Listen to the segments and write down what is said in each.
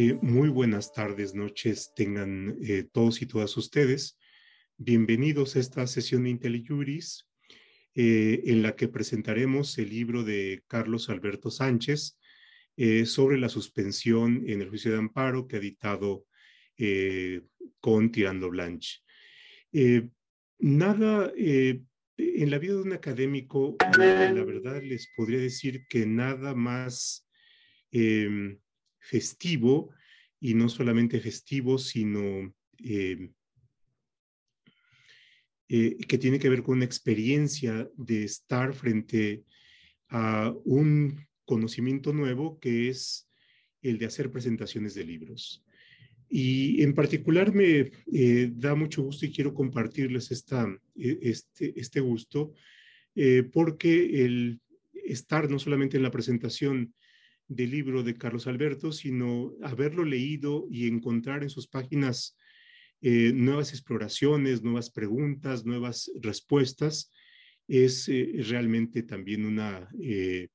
Eh, muy buenas tardes, noches tengan eh, todos y todas ustedes. Bienvenidos a esta sesión de IntelliJuris, eh, en la que presentaremos el libro de Carlos Alberto Sánchez sobre la suspensión en el juicio de amparo que ha editado con Tirando Blanche. nada, en la vida de un académico, la verdad les podría decir que nada más em, festivo y no solamente festivo, sino em, eh, que tiene que ver con una experiencia de estar frente a un conocimiento nuevo que es el de hacer presentaciones de libros. Y en particular me eh, da mucho gusto y quiero compartirles e, este, este gusto, eh, porque el estar no solamente en la presentación del libro de Carlos Alberto, sino haberlo leído y encontrar en sus páginas eh, nuevas exploraciones, nuevas preguntas, nuevas respuestas, es eh, realmente también una, eh,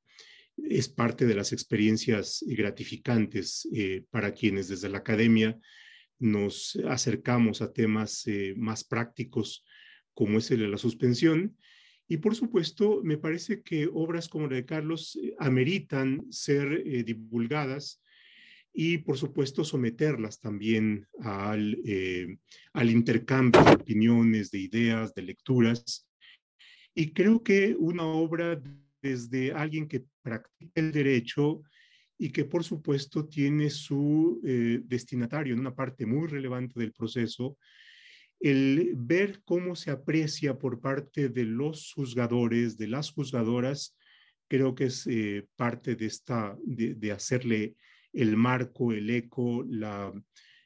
es parte de las experiencias gratificantes para quienes desde la academia nos acercamos a temas más prácticos como es el de la suspensión y por supuesto, me parece que obras como la de Carlos eh, ameritan ser eh, divulgadas y por supuesto someterlas también al, eh, al intercambio de opiniones, de ideas, de lecturas. Y creo que una obra desde alguien que practica el derecho y que por supuesto tiene su destinatario en una parte muy relevante del proceso, el ver cómo se aprecia por parte de los juzgadores, de las juzgadoras, creo que es eh, parte de esta, de, hacerle el marco, el eco, la,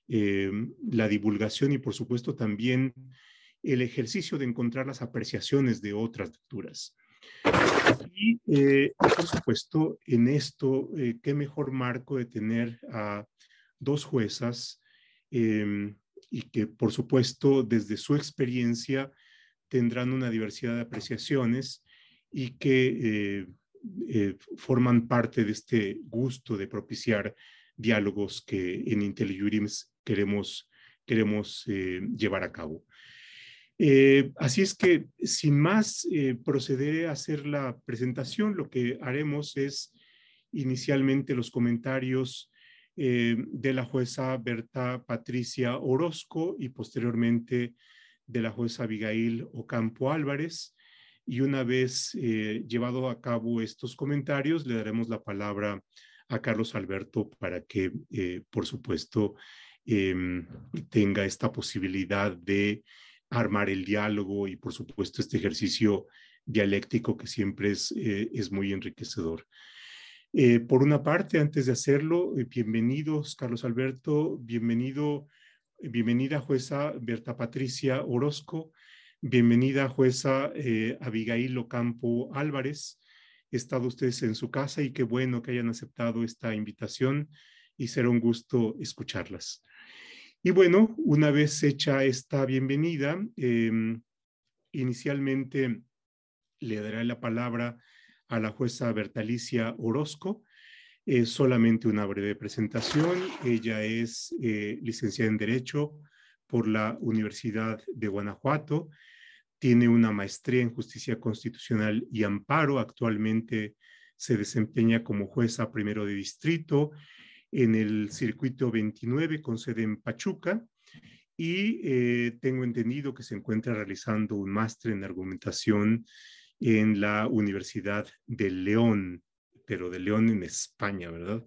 eh, la divulgación y por supuesto también el ejercicio de encontrar las apreciaciones de otras lecturas. Y eh, por supuesto, en esto, qué mejor marco de tener a dos juezas em, y que por supuesto desde su experiencia tendrán una diversidad de apreciaciones y que eh, eh, forman parte de este gusto de propiciar diálogos que en IntelliJurims queremos, queremos eh, llevar a cabo. así es que, sin más, procederé a hacer la presentación. Lo que haremos es inicialmente los comentarios eh, de la jueza Berta Patricia Orozco y posteriormente de la jueza Abigail Ocampo Álvarez. Y una vez eh, llevado a cabo estos comentarios, le daremos la palabra a Carlos Alberto para que, eh, por supuesto, em, tenga esta posibilidad de armar el diálogo y, por supuesto, este ejercicio dialéctico que siempre es, es muy enriquecedor. Eh, por una parte, antes de hacerlo, eh, bienvenidos, Carlos Alberto, bienvenido, eh, bienvenida jueza Berta Patricia Orozco, bienvenida jueza Abigail Ocampo Álvarez. He estado ustedes en su casa y qué bueno que hayan aceptado esta invitación y será un gusto escucharlas. Y bueno, una vez hecha esta bienvenida, em, inicialmente le daré la palabra a la jueza Bertalicia Orozco. Es solamente una breve presentación. Ella es eh, licenciada en Derecho por la Universidad de Guanajuato. Tiene una maestría en Justicia Constitucional y Amparo. Actualmente se desempeña como jueza primero de distrito en el circuito 29 con sede en Pachuca y eh, tengo entendido que se encuentra realizando un máster en argumentación en la Universidad de León, pero de León en España, ¿verdad?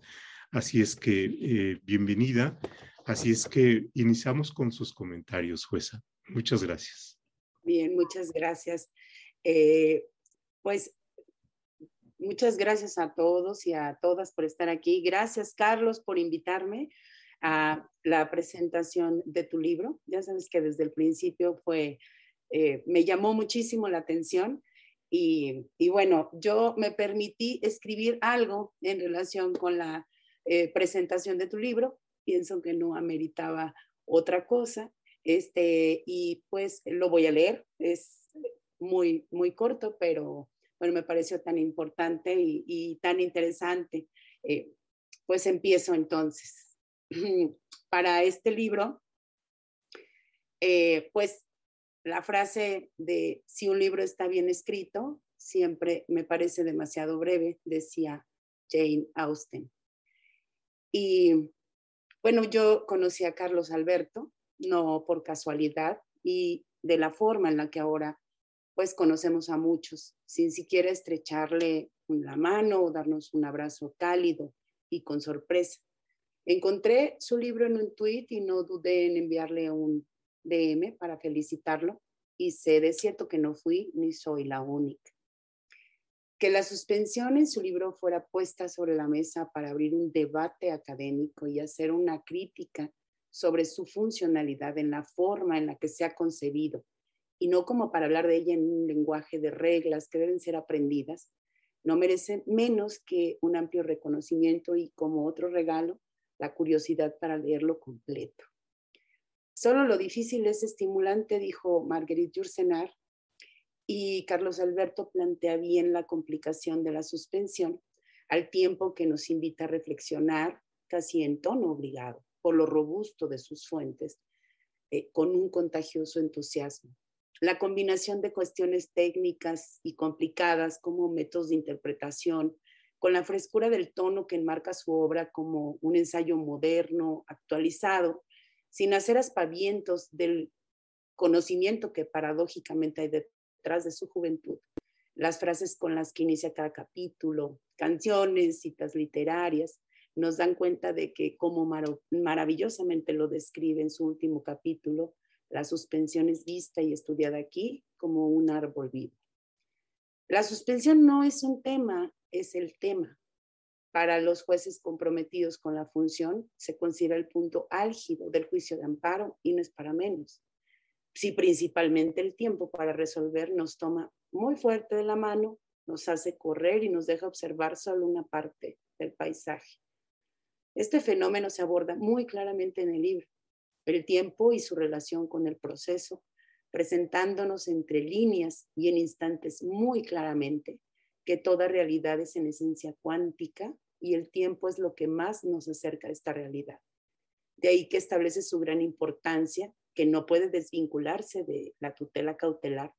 Así es que, eh, bienvenida. Así es que iniciamos con sus comentarios, jueza. Muchas gracias. Bien, muchas gracias. Eh, pues muchas gracias a todos y a todas por estar aquí. Gracias, Carlos, por invitarme a la presentación de tu libro. Ya sabes que desde el principio fue, eh, me llamó muchísimo la atención y, bueno, yo me permití escribir algo en relación con la eh, presentación de tu libro. Pienso que no ameritaba otra cosa. Este, y pues lo voy a leer. Es muy, muy corto, pero bueno, me pareció tan importante y, tan interesante. Eh, pues empiezo entonces. para este libro, eh, pues la frase de si un libro está bien escrito, siempre me parece demasiado breve, decía Jane Austen. Y bueno, yo conocí a Carlos Alberto, no por casualidad, y de la forma en la que ahora pues conocemos a muchos, sin siquiera estrecharle la mano o darnos un abrazo cálido y con sorpresa. Encontré su libro en un tweet y no dudé en enviarle un DM para felicitarlo y sé de cierto que no fui ni soy la única. Que la suspensión en su libro fuera puesta sobre la mesa para abrir un debate académico y hacer una crítica sobre su funcionalidad en la forma en la que se ha concebido y no como para hablar de ella en un lenguaje de reglas que deben ser aprendidas, no merece menos que un amplio reconocimiento y como otro regalo, la curiosidad para leerlo completo. Solo lo difícil es estimulante, dijo Marguerite Yourcenar, y Carlos Alberto plantea bien la complicación de la suspensión, al tiempo que nos invita a reflexionar, casi en tono obligado, por lo robusto de sus fuentes, eh, con un contagioso entusiasmo. La combinación de cuestiones técnicas y complicadas como métodos de interpretación, con la frescura del tono que enmarca su obra como un ensayo moderno, actualizado, sin hacer aspavientos del conocimiento que paradójicamente hay detrás de su juventud. Las frases con las que inicia cada capítulo, canciones, citas literarias, nos dan cuenta de que como maravillosamente lo describe en su último capítulo, la suspensión es vista y estudiada aquí como un árbol vivo. La suspensión no es un tema, es el tema. Para los jueces comprometidos con la función, se considera el punto álgido del juicio de amparo y no es para menos. Si principalmente el tiempo para resolver nos toma muy fuerte de la mano, nos hace correr y nos deja observar solo una parte del paisaje. Este fenómeno se aborda muy claramente en el libro, el tiempo y su relación con el proceso, presentándonos entre líneas y en instantes muy claramente que toda realidad es en esencia cuántica y el tiempo es lo que más nos acerca a esta realidad. De ahí que establece su gran importancia, que no puede desvincularse de la tutela cautelar,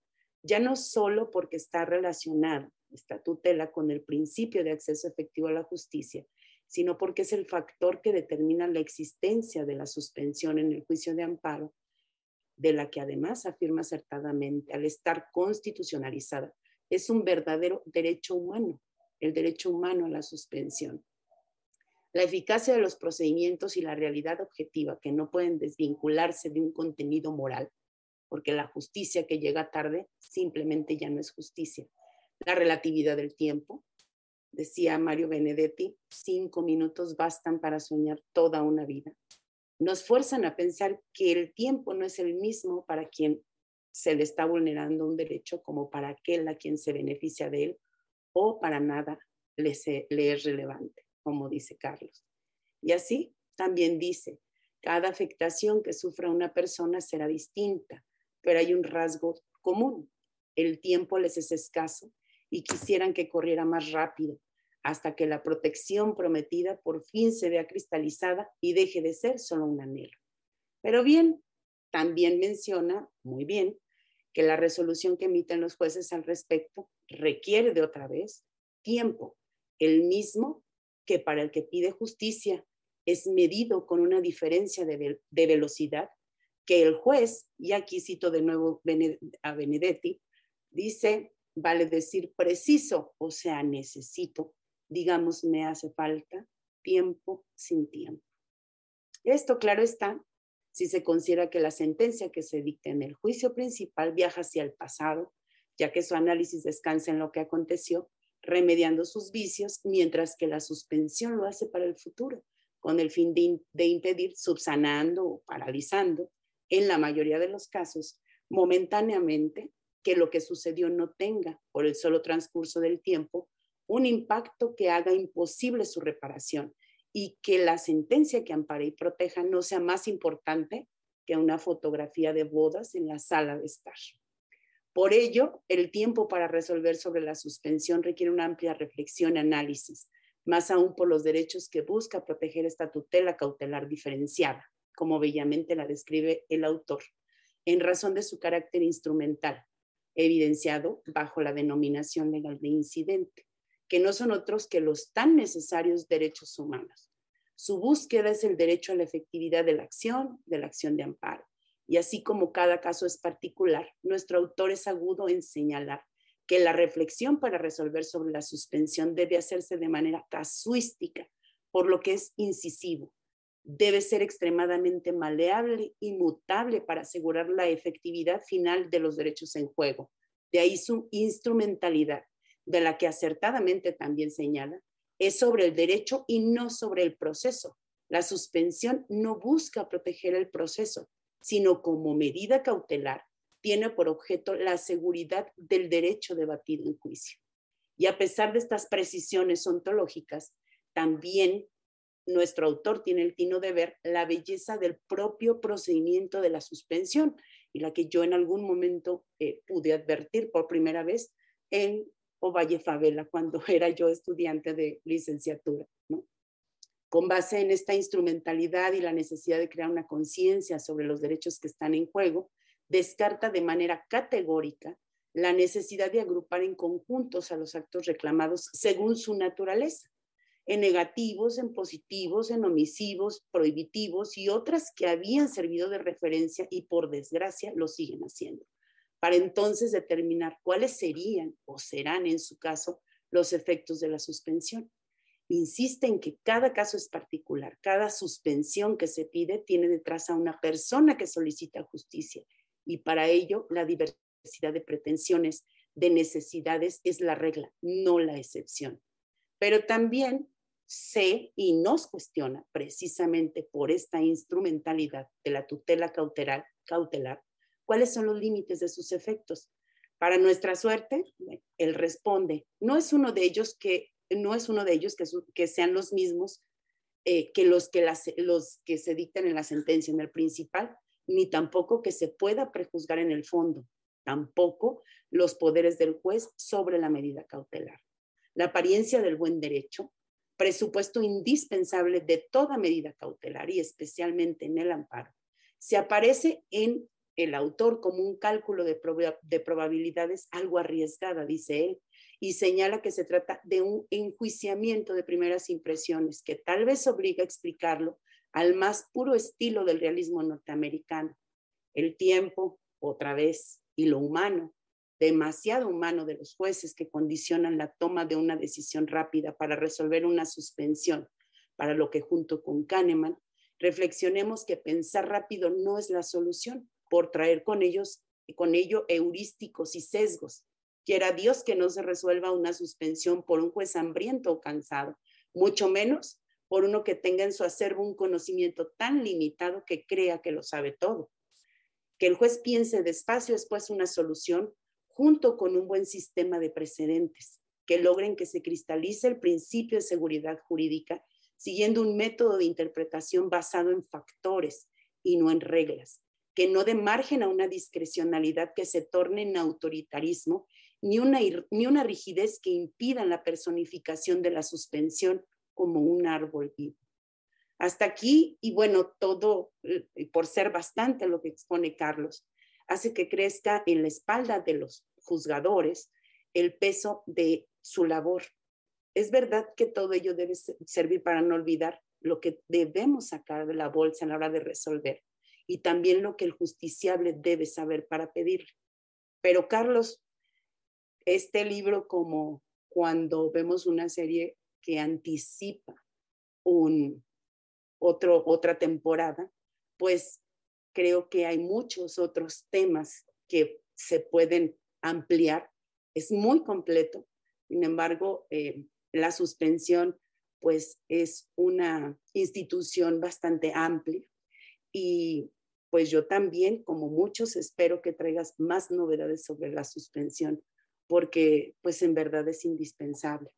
ya no solo porque está relacionada esta tutela con el principio de acceso efectivo a la justicia, sino porque es el factor que determina la existencia de la suspensión en el juicio de amparo, de la que además afirma acertadamente, al estar constitucionalizada, es un verdadero derecho humano, el derecho humano a la suspensión. La eficacia de los procedimientos y la realidad objetiva que no pueden desvincularse de un contenido moral, porque la justicia que llega tarde simplemente ya no es justicia. La relatividad del tiempo, decía Mario Benedetti, cinco minutos bastan para soñar toda una vida. Nos fuerzan a pensar que el tiempo no es el mismo para quien se le está vulnerando un derecho como para aquel a quien se beneficia de él o para nada le, es relevante, como dice Carlos. Y así también dice, cada afectación que sufra una persona será distinta, pero hay un rasgo común. El tiempo les es escaso y quisieran que corriera más rápido hasta que la protección prometida por fin se vea cristalizada y deje de ser solo un anhelo. Pero bien, también menciona, muy bien, que la resolución que emiten los jueces al respecto requiere de otra vez tiempo, el mismo que para el que pide justicia es medido con una diferencia de, velocidad que el juez, y aquí cito de nuevo a Benedetti, dice vale decir preciso, o sea, necesito, digamos, me hace falta tiempo sin tiempo. Esto, claro está, si se considera que la sentencia que se dicta en el juicio principal viaja hacia el pasado, ya que su análisis descansa en lo que aconteció, remediando sus vicios, mientras que la suspensión lo hace para el futuro, con el fin de, de impedir, subsanando o paralizando, en la mayoría de los casos, momentáneamente, que lo que sucedió no tenga, por el solo transcurso del tiempo, un impacto que haga imposible su reparación y que la sentencia que ampare y proteja no sea más importante que una fotografía de bodas en la sala de estar. Por ello, el tiempo para resolver sobre la suspensión requiere una amplia reflexión y análisis, más aún por los derechos que busca proteger esta tutela cautelar diferenciada, como bellamente la describe el autor, en razón de su carácter instrumental, evidenciado bajo la denominación legal de incidente, que no son otros que los tan necesarios derechos humanos. Su búsqueda es el derecho a la efectividad de la acción, de la acción de amparo. Y así como cada caso es particular, nuestro autor es agudo en señalar que la reflexión para resolver sobre la suspensión debe hacerse de manera casuística, por lo que es incisivo. Debe ser extremadamente maleable y mutable para asegurar la efectividad final de los derechos en juego. De ahí su instrumentalidad, de la que acertadamente también señala, es sobre el derecho y no sobre el proceso. La suspensión no busca proteger el proceso, sino como medida cautelar tiene por objeto la seguridad del derecho debatido en juicio. Y a pesar de estas precisiones ontológicas, también nuestro autor tiene el tino de ver la belleza del propio procedimiento de la suspensión y la que yo en algún momento eh, pude advertir por primera vez en Ovalle Favela cuando era yo estudiante de licenciatura. Con base en esta instrumentalidad y la necesidad de crear una conciencia sobre los derechos que están en juego, descarta de manera categórica la necesidad de agrupar en conjuntos a los actos reclamados según su naturaleza, en negativos, en positivos, en omisivos, prohibitivos y otras que habían servido de referencia y por desgracia lo siguen haciendo, para entonces determinar cuáles serían o serán en su caso los efectos de la suspensión. Insiste en que cada caso es particular, cada suspensión que se pide tiene detrás a una persona que solicita justicia y para ello la diversidad de pretensiones, de necesidades es la regla, no la excepción. Pero también sé y nos cuestiona precisamente por esta instrumentalidad de la tutela cautelar, cautelar cuáles son los límites de sus efectos. Para nuestra suerte, él responde, no es uno de ellos que no es uno de ellos que, sean los mismos eh, que, los que, los que se dictan en la sentencia, en el principal, ni tampoco que se pueda prejuzgar en el fondo, tampoco los poderes del juez sobre la medida cautelar. La apariencia del buen derecho, presupuesto indispensable de toda medida cautelar y especialmente en el amparo, se aparece en el autor como un cálculo de, de probabilidades algo arriesgada, dice él, y señala que se trata de un enjuiciamiento de primeras impresiones que tal vez obliga a explicarlo al más puro estilo del realismo norteamericano. El tiempo, otra vez, y lo humano, demasiado humano de los jueces que condicionan la toma de una decisión rápida para resolver una suspensión, para lo que junto con Kahneman reflexionemos que pensar rápido no es la solución por traer con ellos con ello heurísticos y sesgos. Quiera Dios que no se resuelva una suspensión por un juez hambriento o cansado, mucho menos por uno que tenga en su acervo un conocimiento tan limitado que crea que lo sabe todo. Que el juez piense despacio es pues una solución junto con un buen sistema de precedentes que logren que se cristalice el principio de seguridad jurídica siguiendo un método de interpretación basado en factores y no en reglas, que no dé margen a una discrecionalidad que se torne en autoritarismo, ni una, ni una rigidez que impida la personificación de la suspensión como un árbol vivo. Hasta aquí, y bueno, todo eh, por ser bastante lo que expone Carlos, hace que crezca en la espalda de los juzgadores el peso de su labor. Es verdad que todo ello debe servir para no olvidar lo que debemos sacar de la bolsa a la hora de resolver y también lo que el justiciable debe saber para pedir. Pero Carlos, este libro como cuando vemos una serie que anticipa un, otro, otra temporada, pues creo que hay muchos otros temas que se pueden ampliar. Es muy completo. Sin embargo, eh, la suspensión pues es una institución bastante amplia y pues yo también, como muchos, espero que traigas más novedades sobre la suspensión, porque pues en verdad es indispensable.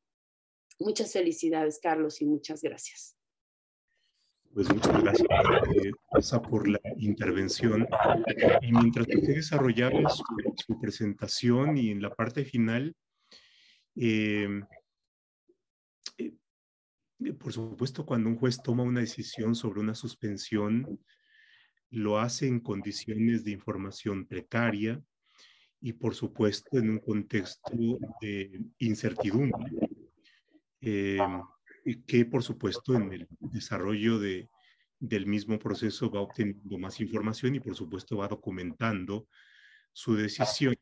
Muchas felicidades, Carlos, y muchas gracias. Pues muchas gracias, eh, por la intervención. Y mientras usted desarrollaba su, presentación y en la parte final, eh, eh, por supuesto, cuando un juez toma una decisión sobre una suspensión, lo hace en condiciones de información precaria y, por supuesto, en un contexto de incertidumbre, eh, que, por supuesto, en el desarrollo de, del mismo proceso va obteniendo más información y, por supuesto, va documentando su decisión.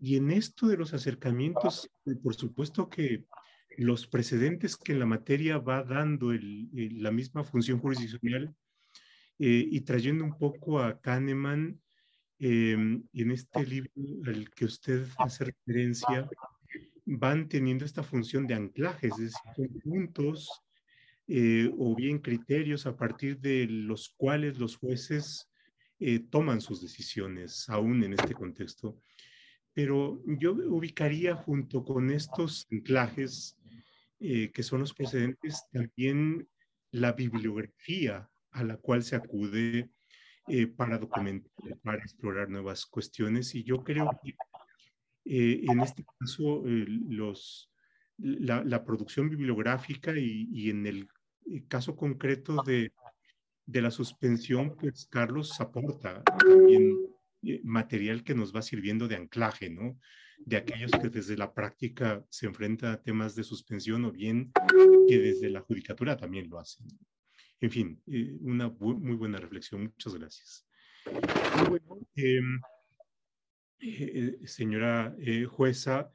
Y en esto de los acercamientos, por supuesto que los precedentes que la materia va dando la misma función jurisdiccional eh, y trayendo un poco a Kahneman em, en este libro al que usted hace referencia, van teniendo esta función de anclajes, es decir, puntos eh, o bien criterios a partir de los cuales los jueces eh, toman sus decisiones, aún en este contexto. Pero yo ubicaría junto con estos anclajes eh, que son los precedentes, también la bibliografía a la cual se acude eh, para documentar, para explorar nuevas cuestiones. Y yo creo que eh, en este caso los, la, producción bibliográfica y, en el caso concreto de, de, la suspensión, pues Carlos aporta también material que nos va sirviendo de anclaje, ¿no? de aquellos que desde la práctica se enfrentan a temas de suspensión o bien que desde la judicatura también lo hacen. En fin, eh, una muy buena reflexión. Muchas gracias. Em, eh, eh, señora jueza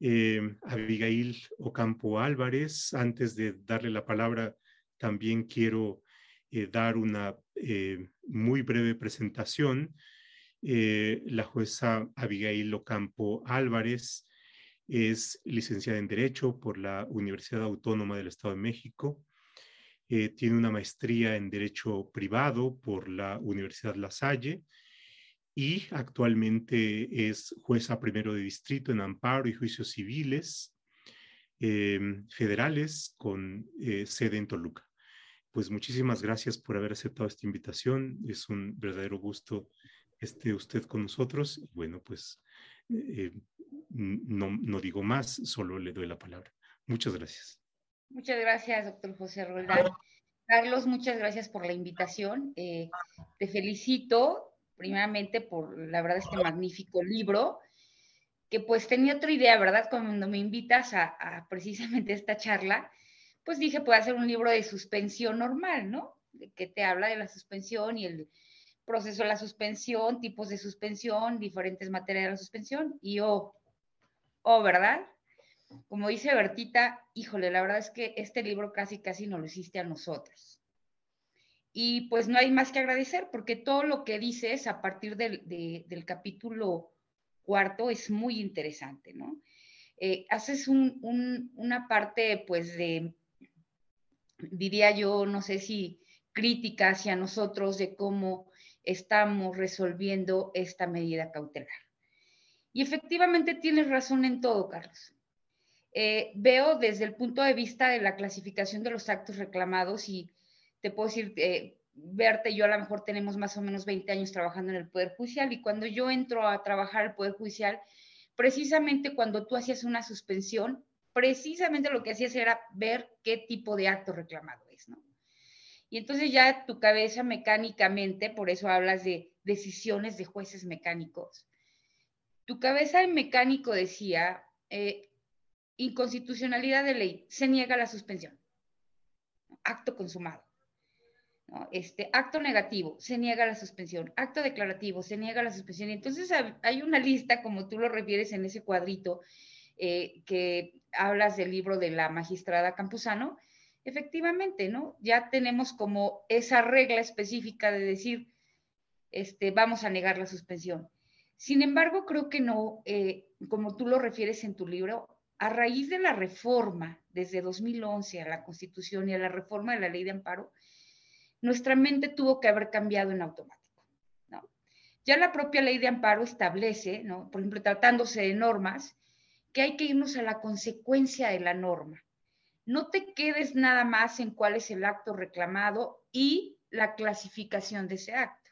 em, Abigail Ocampo Álvarez, antes de darle la palabra, también quiero dar una muy breve presentación la jueza Abigail Ocampo Álvarez es licenciada en Derecho por la Universidad Autónoma del Estado de México. Eh, tiene una maestría en Derecho Privado por la Universidad La Salle y actualmente es jueza primero de distrito en amparo y juicios civiles em, federales con eh, sede en Toluca. Pues muchísimas gracias por haber aceptado esta invitación. Es un verdadero gusto esté usted con nosotros. Bueno, pues eh, no, no, digo más, solo le doy la palabra. Muchas gracias. Muchas gracias, doctor José Roldán. Carlos, muchas gracias por la invitación. Eh, te felicito primeramente por, la verdad, este magnífico libro, que pues tenía otra idea, ¿verdad? Cuando me invitas a, a precisamente esta charla, pues dije, puede hacer un libro de suspensión normal, ¿no? Que te habla de la suspensión y el, proceso de la suspensión, tipos de suspensión, diferentes materias de la suspensión y o, o, ¿verdad? Como dice Bertita, híjole, la verdad es que este libro casi, casi nos lo hiciste a nosotros. Y pues no hay más que agradecer porque todo lo que dices a partir del, capítulo cuarto es muy interesante, ¿no? Eh, haces un, un, una parte, pues, de, diría yo, no sé si crítica hacia nosotros de cómo estamos resolviendo esta medida cautelar. Y efectivamente tienes razón en todo, Carlos. Eh, veo desde el punto de vista de la clasificación de los actos reclamados y te puedo decir, eh, verte, yo a lo mejor tenemos más o menos 20 años trabajando en el Poder Judicial y cuando yo entro a trabajar el Poder Judicial, precisamente cuando tú hacías una suspensión, precisamente lo que hacías era ver qué tipo de acto reclamado es, ¿no? Y entonces ya tu cabeza mecánicamente, por eso hablas de decisiones de jueces mecánicos, tu cabeza en mecánico decía, eh, inconstitucionalidad de ley, se niega la suspensión. Acto consumado. Este, acto negativo, se niega la suspensión. Acto declarativo, se niega la suspensión. Entonces hay una lista, como tú lo refieres en ese cuadrito, eh, que hablas del libro de la magistrada Campuzano, efectivamente, ¿no? Ya tenemos como esa regla específica de decir, este, vamos a negar la suspensión. Sin embargo, creo que no, eh, como tú lo refieres en tu libro, a raíz de la reforma desde 2011 a la Constitución y a la reforma de la ley de amparo, nuestra mente tuvo que haber cambiado en automático. ¿no? Ya la propia ley de amparo establece, ¿no? por ejemplo, tratándose de normas, que hay que irnos a la consecuencia de la norma no te quedes nada más en cuál es el acto reclamado y la clasificación de ese acto,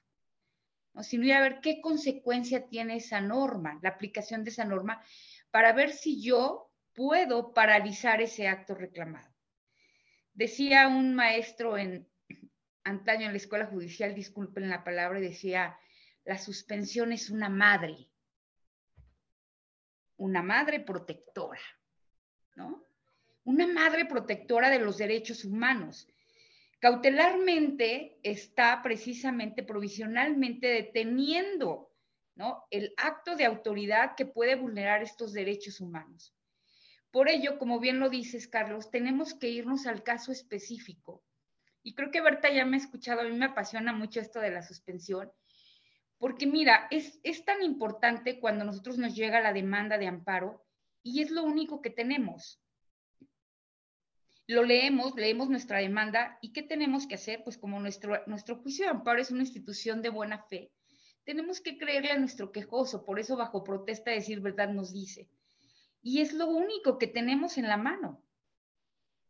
¿no? sino ir a ver qué consecuencia tiene esa norma, la aplicación de esa norma, para ver si yo puedo paralizar ese acto reclamado. Decía un maestro en antaño en la escuela judicial, disculpen la palabra, decía, la suspensión es una madre, una madre protectora, ¿no? Una madre protectora de los derechos humanos. Cautelarmente está precisamente, provisionalmente deteniendo ¿no? el acto de autoridad que puede vulnerar estos derechos humanos. Por ello, como bien lo dices, Carlos, tenemos que irnos al caso específico. Y creo que Berta ya me ha escuchado, a mí me apasiona mucho esto de la suspensión, porque mira, es, es tan importante cuando nosotros nos llega la demanda de amparo y es lo único que tenemos. Lo leemos, leemos nuestra demanda y ¿qué tenemos que hacer? Pues como nuestro, nuestro juicio de amparo es una institución de buena fe, tenemos que creerle a nuestro quejoso, por eso bajo protesta decir verdad nos dice y es lo único que tenemos en la mano.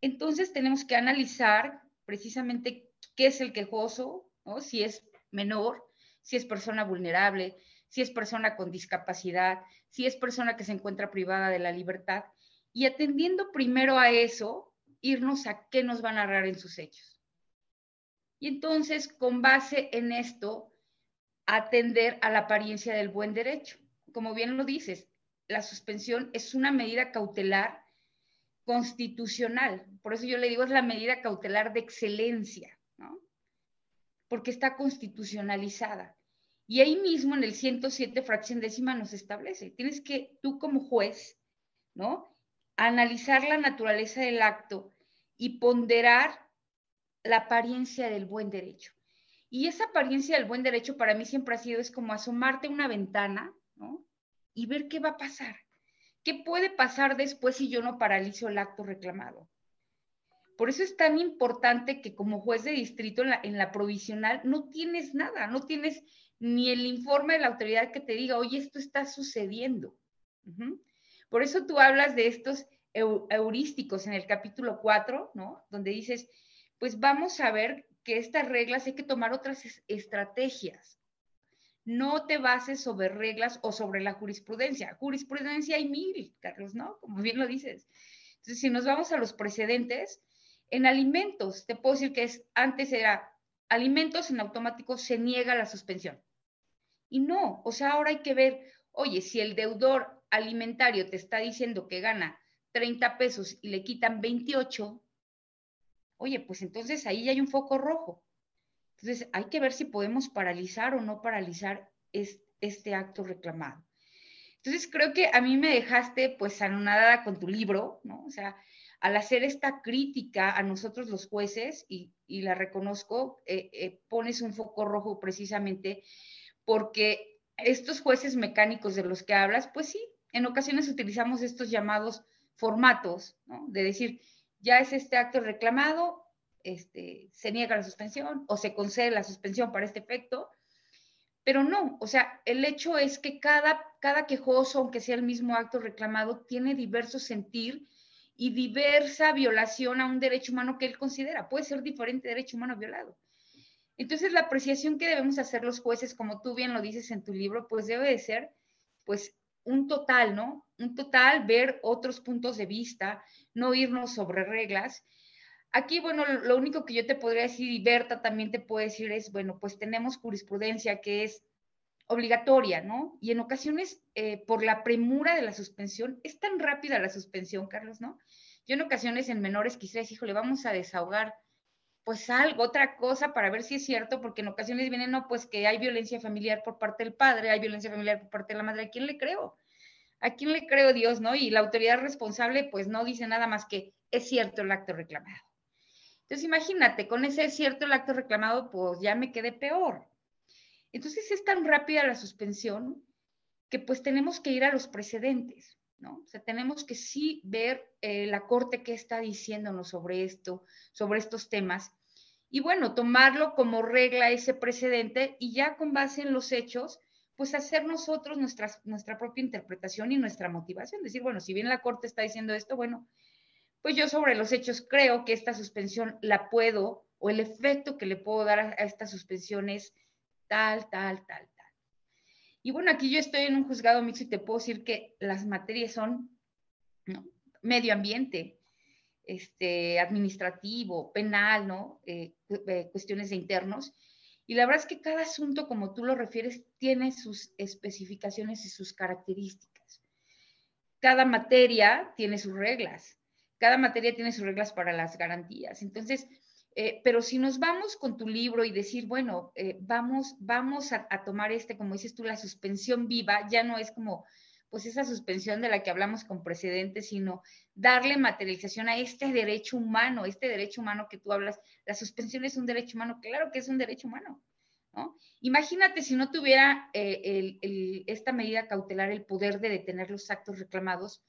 Entonces tenemos que analizar precisamente qué es el quejoso, si es menor, si es persona vulnerable, si es persona con discapacidad, si es persona que se encuentra privada de la libertad, y atendiendo primero a eso, irnos a qué nos van a narrar en sus hechos. Y entonces, con base en esto, atender a la apariencia del buen derecho. Como bien lo dices, la suspensión es una medida cautelar constitucional. Por eso yo le digo, es la medida cautelar de excelencia, ¿no? Porque está constitucionalizada. Y ahí mismo en el 107 fracción décima nos establece, tienes que tú como juez, ¿no? Analizar la naturaleza del acto y ponderar la apariencia del buen derecho. Y esa apariencia del buen derecho para mí siempre ha sido, es como asomarte una ventana, ¿no? Y ver qué va a pasar. ¿Qué puede pasar después si yo no paralizo el acto reclamado? Por eso es tan importante que como juez de distrito en la, provisional no tienes nada, no tienes ni el informe de la autoridad que te diga, oye, esto está sucediendo. Por eso tú hablas de estos heurísticos en el capítulo 4, ¿no? Donde dices, pues vamos a ver que estas reglas hay que tomar otras estrategias no te bases sobre reglas o sobre la jurisprudencia. Jurisprudencia hay mil, Carlos, ¿no? Como bien lo dices. Entonces, si nos vamos a los precedentes, en alimentos, te puedo decir que es, antes era alimentos en automático se niega la suspensión. Y no, o sea, ahora hay que ver, oye, si el deudor alimentario te está diciendo que gana 30 pesos y le quitan 28, oye, pues entonces ahí hay un foco rojo. Entonces, hay que ver si podemos paralizar o no paralizar este acto reclamado. Entonces, creo que a mí me dejaste pues anonadada con tu libro, ¿no? O sea, al hacer esta crítica a nosotros los jueces, y, la reconozco, eh, eh, pones un foco rojo precisamente porque estos jueces mecánicos de los que hablas, pues sí, en ocasiones utilizamos estos llamados formatos, ¿no? De decir, ya es este acto reclamado, este, se niega la suspensión o se concede la suspensión para este efecto, pero no, o sea, el hecho es que cada, cada quejoso, aunque sea el mismo acto reclamado, tiene diverso sentir y diversa violación a un derecho humano que él considera. Puede ser diferente derecho humano violado. Entonces, la apreciación que debemos hacer los jueces, como tú bien lo dices en tu libro, pues debe de ser, pues, un total, ¿no? Un total, ver otros puntos de vista, no irnos sobre reglas Aquí, bueno, lo único que yo te podría decir, y Berta también te puede decir, es, bueno, pues tenemos jurisprudencia que es obligatoria, ¿no? Y en ocasiones, eh, por la premura de la suspensión, es tan rápida la suspensión, Carlos, ¿no? Yo en ocasiones en menores decir, híjole, vamos a desahogar pues algo, otra cosa para ver si es cierto, porque en ocasiones vienen, no, pues que hay violencia familiar por parte del padre, hay violencia familiar por parte de la madre, ¿a quién le creo? ¿A quién le creo Dios, no? Y la autoridad responsable pues no dice nada más que es cierto el acto reclamado. Entonces, imagínate, con ese cierto acto reclamado, pues ya me quedé peor. Entonces, es tan rápida la suspensión que pues tenemos que ir a los precedentes, ¿no? O sea, tenemos que sí ver eh, la corte qué está diciéndonos sobre esto, sobre estos temas, y bueno, tomarlo como regla ese precedente y ya con base en los hechos, pues hacer nosotros nuestra, nuestra propia interpretación y nuestra motivación. Decir, bueno, si bien la corte está diciendo esto, bueno, pues yo sobre los hechos creo que esta suspensión la puedo, o el efecto que le puedo dar a, esta suspensión es tal, tal, tal, tal. Y bueno, aquí yo estoy en un juzgado mixto y te puedo decir que las materias son medio ambiente, este, administrativo, penal, ¿no? Eh, eh, cuestiones de internos. Y la verdad es que cada asunto, como tú lo refieres, tiene sus especificaciones y sus características. Cada materia tiene sus reglas. Cada materia tiene sus reglas para las garantías. Entonces, eh, pero si nos vamos con tu libro y decir, bueno, vamos, vamos a, tomar este, como dices tú, la suspensión viva, ya no es como pues esa suspensión de la que hablamos con precedentes, sino darle materialización a este derecho humano, este derecho humano que tú hablas. La suspensión es un derecho humano, claro que es un derecho humano. ¿no? Imagínate si no tuviera eh, esta medida cautelar el poder de detener los actos reclamados,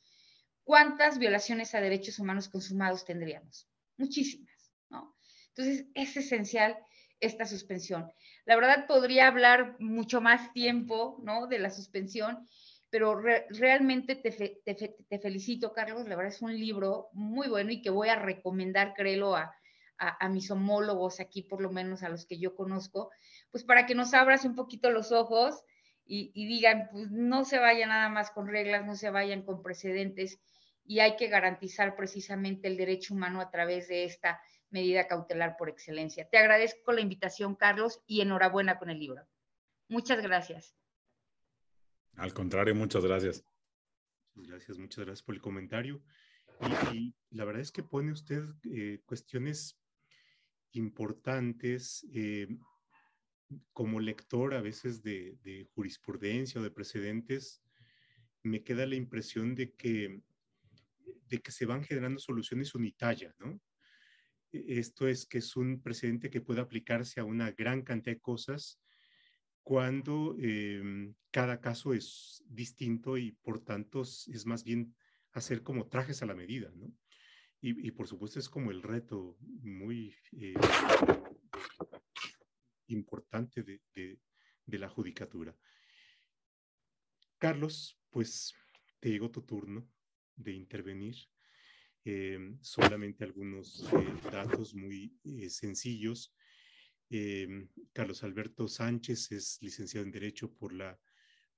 ¿cuántas violaciones a derechos humanos consumados tendríamos? Muchísimas. ¿no? Entonces, es esencial esta suspensión. La verdad, podría hablar mucho más tiempo ¿no? de la suspensión pero realmente te, felicito, Carlos. La verdad es un libro muy bueno y que voy a recomendar, créelo, a, mis homólogos aquí, por lo menos a los que yo conozco, pues para que nos abras un poquito los ojos y, y digan, pues no se vayan nada más con reglas, no se vayan con precedentes y hay que garantizar precisamente el derecho humano a través de esta medida cautelar por excelencia. Te agradezco la invitación, Carlos, y enhorabuena con el libro. Muchas gracias. Al contrario, muchas gracias. Gracias, muchas gracias por el comentario. Y, la verdad es que pone usted eh, cuestiones importantes. Eh, como lector a veces de, jurisprudencia o de precedentes, me queda la impresión de que, de que se van generando soluciones unitarias, ¿no? Esto es que es un precedente que puede aplicarse a una gran cantidad de cosas cuando em, cada caso es distinto y por tanto es más bien hacer como trajes a la medida, ¿no? Y, por supuesto es como el reto muy eh, importante de, de, la judicatura. Carlos, pues te llegó tu turno de intervenir. Em, solamente algunos eh, datos muy eh, sencillos. Em, Carlos Alberto Sánchez es licenciado en Derecho por la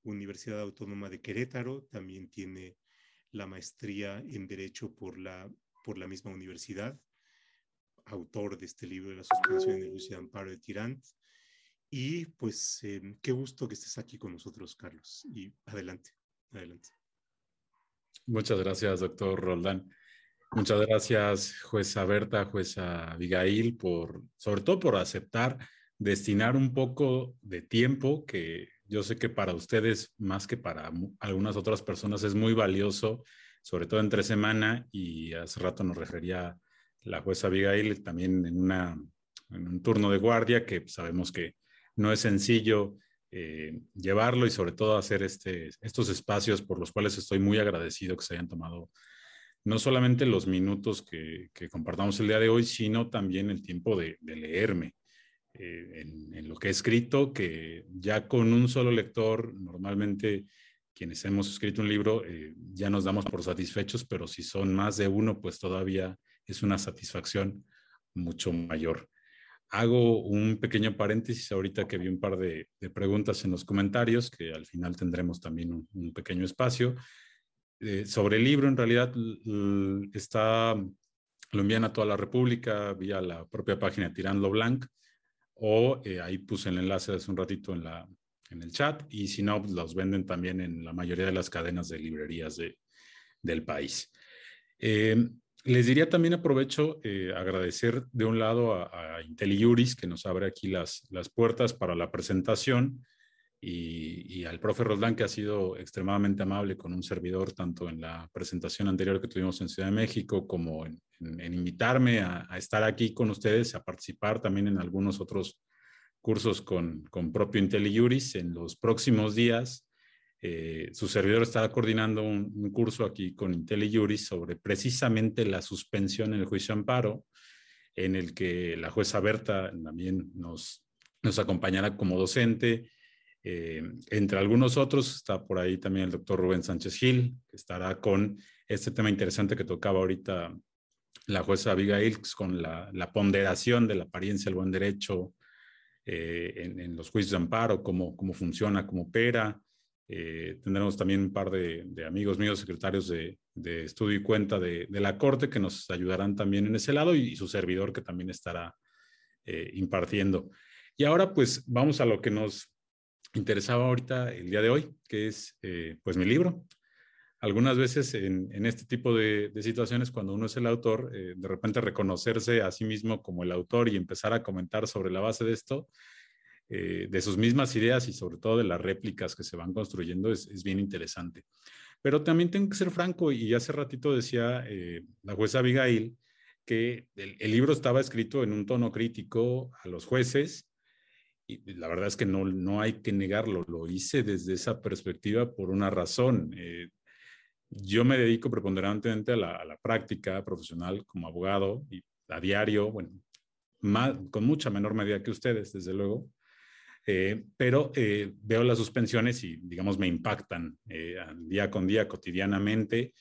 Universidad Autónoma de Querétaro, también tiene la maestría en Derecho por la, por la misma universidad, autor de este libro de la suspensión de Lucia Amparo de Tirant. Y pues em, qué gusto que estés aquí con nosotros, Carlos. Y adelante, adelante. Muchas gracias, doctor Roldán. Muchas gracias, jueza Berta, jueza Abigail, por, sobre todo por aceptar destinar un poco de tiempo que yo sé que para ustedes, más que para algunas otras personas, es muy valioso, sobre todo entre semana, y hace rato nos refería la jueza Abigail también en, una, en un turno de guardia, que sabemos que no es sencillo eh, llevarlo y sobre todo hacer este, estos espacios por los cuales estoy muy agradecido que se hayan tomado no solamente los minutos que, compartamos el día de hoy, sino también el tiempo de, leerme eh, en, lo que he escrito, que ya con un solo lector, normalmente quienes hemos escrito un libro, eh, ya nos damos por satisfechos, pero si son más de uno, pues todavía es una satisfacción mucho mayor. Hago un pequeño paréntesis ahorita que vi un par de, preguntas en los comentarios, que al final tendremos también un pequeño espacio. Eh, sobre el libro, en realidad está, lo envían a toda la República vía la propia página de Tirando Blanc o eh, ahí puse el enlace hace un ratito en, la, en el chat y si no, pues, los venden también en la mayoría de las cadenas de librerías de, del país. Eh, les diría también aprovecho agradecer de un lado a, a que nos abre aquí las, las puertas para la presentación y, al profe Roldán, que ha sido extremadamente amable con un servidor, tanto en la presentación anterior que tuvimos en Ciudad de México, como en, invitarme a, estar aquí con ustedes, a participar también en algunos otros cursos con, con propio IntelliJuris. En los próximos días, eh, su servidor estará coordinando un, curso aquí con IntelliJuris sobre precisamente la suspensión en el juicio amparo, en el que la jueza Berta también nos, nos acompañará como docente eh, entre algunos otros está por ahí también el doctor Rubén Sánchez Gil, que estará con este tema interesante que tocaba ahorita la jueza Abigail, con la, ponderación de la apariencia del buen derecho eh, en, los juicios de amparo, cómo, cómo funciona, cómo opera. Eh, tendremos también un par de, amigos míos, secretarios de, estudio y cuenta de, la Corte, que nos ayudarán también en ese lado y, su servidor que también estará eh, impartiendo. Y ahora pues vamos a lo que nos interesaba ahorita el día de hoy, que es eh, pues mi libro. Algunas veces en, este tipo de, situaciones, cuando uno es el autor, de repente reconocerse a sí mismo como el autor y empezar a comentar sobre la base de esto, eh, de sus mismas ideas y sobre todo de las réplicas que se van construyendo es, bien interesante. Pero también tengo que ser franco y hace ratito decía eh, la jueza Abigail que el, libro estaba escrito en un tono crítico a los jueces y la verdad es que no, no hay que negarlo, lo hice desde esa perspectiva por una razón. Eh, yo me dedico preponderantemente a la, a la, práctica profesional como abogado a diario, bueno, con mucha menor medida que ustedes, desde luego, eh, pero eh, veo las suspensiones y, digamos, me impactan eh, día con día, cotidianamente,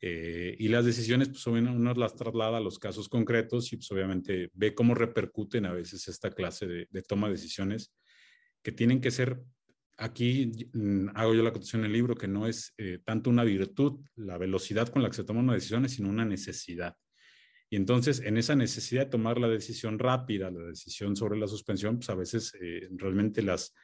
y las decisiones, pues uno las traslada a los casos concretos y pues obviamente ve cómo repercuten a veces esta clase de, de toma de decisiones que tienen que ser, aquí mm, hago yo la acotación en el libro, que no es tanto una virtud, la velocidad con la que se toman las decisiones, sino una necesidad. Y entonces, en esa necesidad de tomar la decisión rápida, la decisión sobre la suspensión, pues a veces eh, realmente las,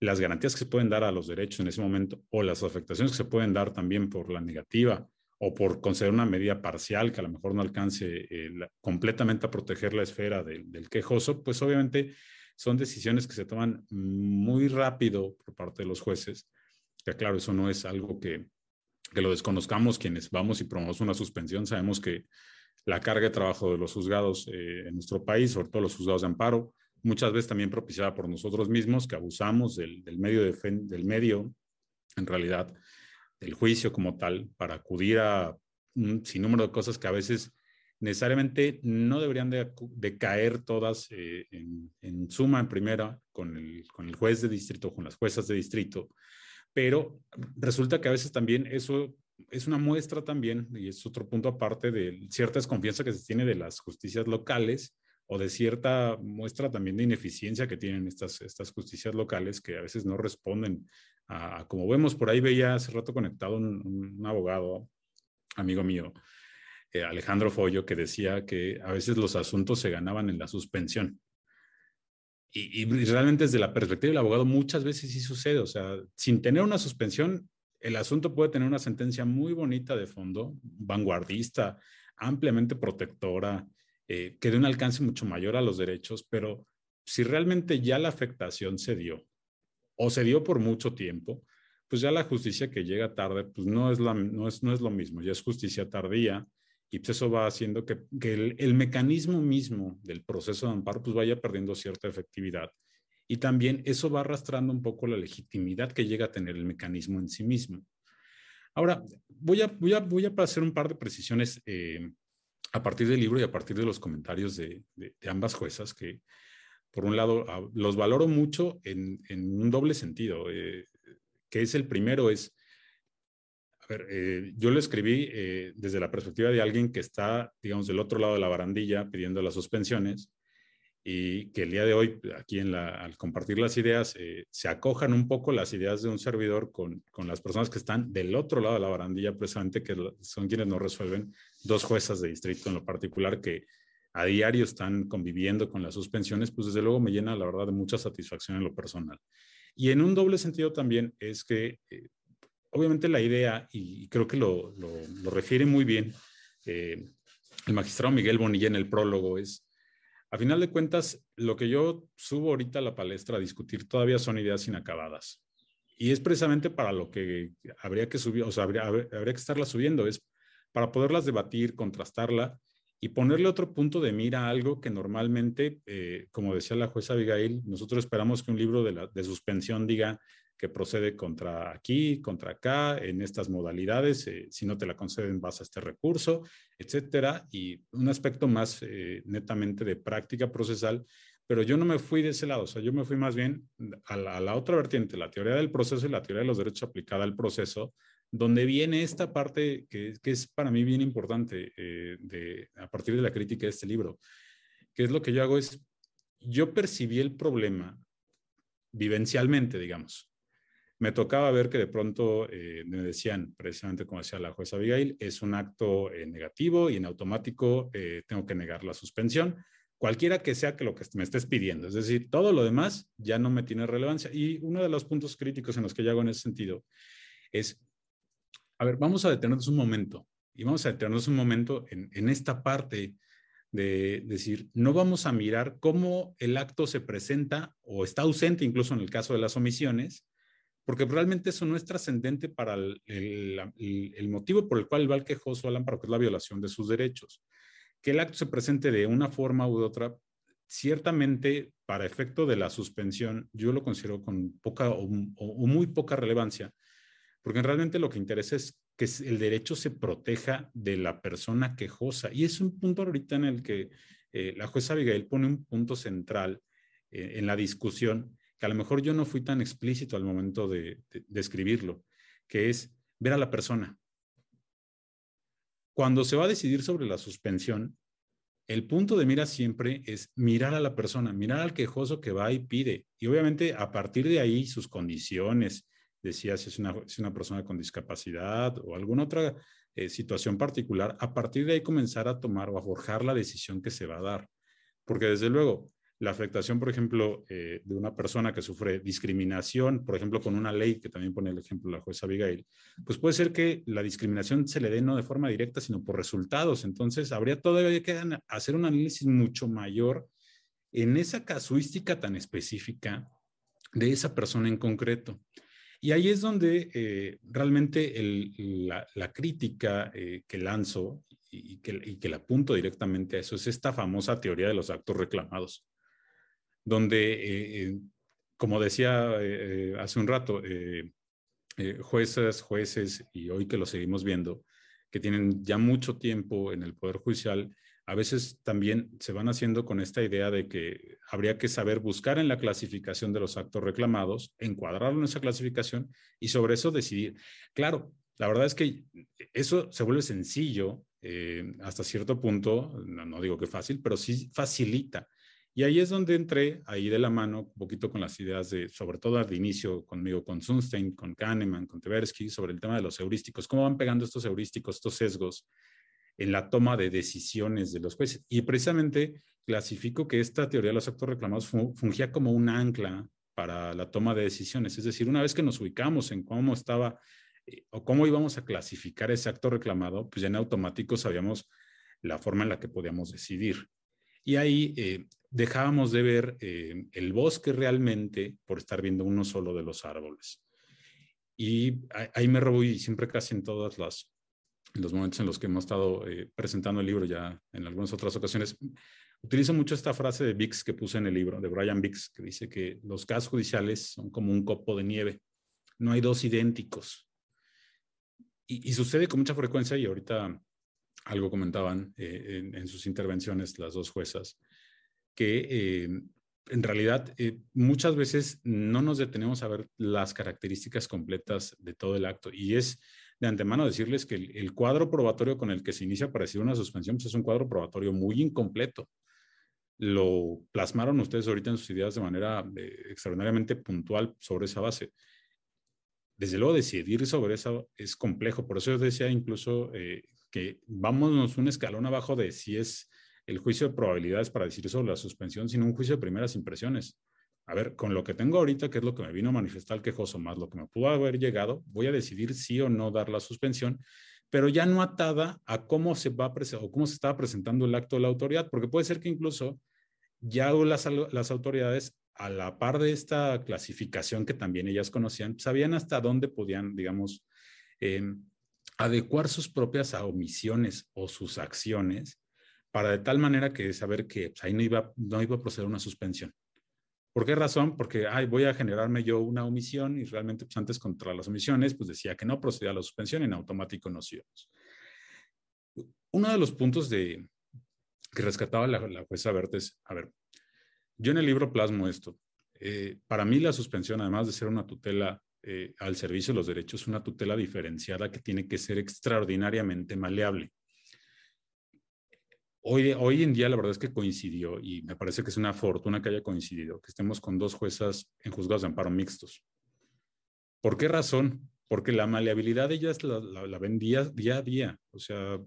las garantías que se pueden dar a los derechos en ese momento o las afectaciones que se pueden dar también por la negativa o por conceder una medida parcial que a lo mejor no alcance eh, completamente a proteger la esfera del quejoso, pues obviamente son decisiones que se toman muy rápido por parte de los jueces. Que claro, eso no es algo que, que lo desconozcamos quienes vamos y promovemos una suspensión. Sabemos que la carga de trabajo de los juzgados eh, en nuestro país, sobre todo los juzgados de amparo, muchas veces también propiciada por nosotros mismos, que abusamos del, medio, del medio, en realidad, del juicio como tal, para acudir a un sinnúmero de cosas que a veces necesariamente no deberían de, caer todas eh, en, suma, en primera, con el, con el juez de distrito, con las juezas de distrito, pero resulta que a veces también eso es una muestra también, y es otro punto aparte, de cierta desconfianza que se tiene de las justicias locales o de cierta muestra también de ineficiencia que tienen estas, estas justicias locales que a veces no responden a, como vemos por ahí, veía hace rato conectado un, abogado, amigo mío, eh, Alejandro Follo, que decía que a veces los asuntos se ganaban en la suspensión. Y, y, realmente desde la perspectiva del abogado muchas veces sí sucede, o sea, sin tener una suspensión, el asunto puede tener una sentencia muy bonita de fondo, vanguardista, ampliamente protectora, eh, que de un alcance mucho mayor a los derechos, pero si realmente ya la afectación se dio o se dio por mucho tiempo, pues ya la justicia que llega tarde, pues no es, no es, no es lo mismo, ya es justicia tardía y pues eso va haciendo que, que el, el, mecanismo mismo del proceso de amparo pues vaya perdiendo cierta efectividad y también eso va arrastrando un poco la legitimidad que llega a tener el mecanismo en sí mismo. Ahora, voy a, voy a, voy a hacer un par de precisiones eh, a partir del libro y a partir de los comentarios de, ambas juezas, que por un lado los valoro mucho en, un doble sentido, eh, que es el primero, es, a ver, eh, yo lo escribí desde la perspectiva de alguien que está, digamos, del otro lado de la barandilla pidiendo las suspensiones, y que el día de hoy, aquí al compartir las ideas, eh, se acojan un poco las ideas de un servidor con, con, las personas que están del otro lado de la barandilla, precisamente que son quienes no resuelven, dos juezas de distrito en lo particular que a diario están conviviendo con las suspensiones, pues desde luego me llena la verdad de mucha satisfacción en lo personal. Y en un doble sentido también es que, eh, obviamente la idea, y creo que lo, lo, lo refiere muy bien eh, el magistrado Miguel Bonilla en el prólogo, es a final de cuentas, lo que yo subo ahorita a la palestra a discutir todavía son ideas inacabadas. Y es precisamente para lo que habría que subir, o sea, habría, que estarlas subiendo, es para poderlas debatir, contrastarla y ponerle otro punto de mira a algo que normalmente, eh, como decía la jueza Abigail, nosotros esperamos que un libro de, la, de suspensión diga que procede contra aquí, contra acá, en estas modalidades, eh, si no te la conceden vas a este recurso, etcétera, y un aspecto más eh, netamente de práctica procesal, pero yo no me fui de ese lado, o sea, yo me fui más bien a la, otra vertiente, la teoría del proceso y la teoría de los derechos aplicada al proceso, donde viene esta parte que, es para mí bien importante eh, de, a partir de la crítica de este libro, que es lo que yo hago es, yo percibí el problema vivencialmente, digamos, me tocaba ver que de pronto eh, me decían, precisamente como decía la jueza Abigail, es un acto eh, negativo y en automático eh, tengo que negar la suspensión, cualquiera que sea que lo que me estés pidiendo. Es decir, todo lo demás ya no me tiene relevancia. Y uno de los puntos críticos en los que yo hago en ese sentido es, a ver, vamos a detenernos un momento y vamos a detenernos un momento en, en esta parte de decir, no vamos a mirar cómo el acto se presenta o está ausente, incluso en el caso de las omisiones, porque realmente eso no es trascendente para el, motivo por el cual va el quejoso al amparo, que es la violación de sus derechos. Que el acto se presente de una forma u otra, ciertamente para efecto de la suspensión, yo lo considero con poca o, muy poca relevancia, porque realmente lo que interesa es que el derecho se proteja de la persona quejosa. Y es un punto ahorita en el que eh, la jueza Abigail pone un punto central eh, en la discusión que a lo mejor yo no fui tan explícito al momento de, escribirlo, que es ver a la persona. Cuando se va a decidir sobre la suspensión, el punto de mira siempre es mirar a la persona, mirar al quejoso que va y pide. Y obviamente a partir de ahí sus condiciones, decía si es una, una persona con discapacidad o alguna otra eh, situación particular, a partir de ahí comenzar a tomar o a forjar la decisión que se va a dar. Porque desde luego, la afectación, por ejemplo, eh, de una persona que sufre discriminación, por ejemplo, con una ley que también pone el ejemplo la jueza Abigail, pues puede ser que la discriminación se le dé no de forma directa, sino por resultados. Entonces, habría todavía que hacer un análisis mucho mayor en esa casuística tan específica de esa persona en concreto. Y ahí es donde eh, realmente la, crítica eh, que lanzo y que, y que la apunto directamente a eso es esta famosa teoría de los actos reclamados donde, eh, eh, como decía eh, hace un rato, jueces, jueces, y hoy que lo seguimos viendo, que tienen ya mucho tiempo en el Poder Judicial, a veces también se van haciendo con esta idea de que habría que saber buscar en la clasificación de los actos reclamados, encuadrarlo en esa clasificación y sobre eso decidir. Claro, la verdad es que eso se vuelve sencillo hasta cierto punto, no, no, digo que fácil, pero sí facilita y ahí es donde entré, ahí de la mano, un poquito con las ideas de, sobre todo al inicio conmigo, con Sunstein, con Kahneman, con Tversky, sobre el tema de los heurísticos, cómo van pegando estos heurísticos, estos sesgos en la toma de decisiones de los jueces. Y precisamente clasifico que esta teoría de los actos reclamados fungía como un ancla para la toma de decisiones. Es decir, una vez que nos ubicamos en cómo estaba eh, o cómo íbamos a clasificar ese acto reclamado, pues ya en automático sabíamos la forma en la que podíamos decidir. Y ahí eh, dejábamos de ver eh, el bosque realmente por estar viendo uno solo de los árboles. Y ahí me robo y siempre casi en todos los momentos en los que hemos estado eh, presentando el libro ya en algunas otras ocasiones, utilizo mucho esta frase de Bix que puse en el libro, de Brian Bix, que dice que los casos judiciales son como un copo de nieve, no hay dos idénticos. Y, sucede con mucha frecuencia, y ahorita algo comentaban eh, en, sus intervenciones las dos juezas, que eh, en realidad eh, muchas veces no nos detenemos a ver las características completas de todo el acto y es de antemano decirles que el, cuadro probatorio con el que se inicia para decir una suspensión pues es un cuadro probatorio muy incompleto. Lo plasmaron ustedes ahorita en sus ideas de manera eh, extraordinariamente puntual sobre esa base. Desde luego, decidir sobre eso es complejo. Por eso yo decía incluso que vámonos un escalón abajo de si es el juicio de probabilidades para decir sobre la suspensión, sino un juicio de primeras impresiones. A ver, con lo que tengo ahorita, que es lo que me vino a manifestar el quejoso, más lo que me pudo haber llegado, voy a decidir sí o no dar la suspensión, pero ya no atada a cómo se va a o cómo se estaba presentando el acto de la autoridad, porque puede ser que incluso ya las, las autoridades, a la par de esta clasificación que también ellas conocían, sabían hasta dónde podían, digamos, em, adecuar sus propias omisiones o sus acciones para de tal manera que saber que pues, ahí no iba, no iba a proceder una suspensión. ¿Por qué razón? Porque ay, voy a generarme yo una omisión y realmente pues, antes contra las omisiones pues decía que no procedía a la suspensión y en automático nos íbamos. Uno de los puntos de, que rescataba la, jueza Bertes, a ver, yo en el libro plasmo esto. Eh, para mí la suspensión, además de ser una tutela eh, al servicio de los derechos, es una tutela diferenciada que tiene que ser extraordinariamente maleable. Hoy, en día la verdad es que coincidió y me parece que es una fortuna que haya coincidido, que estemos con dos juezas en juzgados de amparo mixtos. ¿Por qué razón? Porque la maleabilidad de ellas la, la, ven día, día a día. O sea,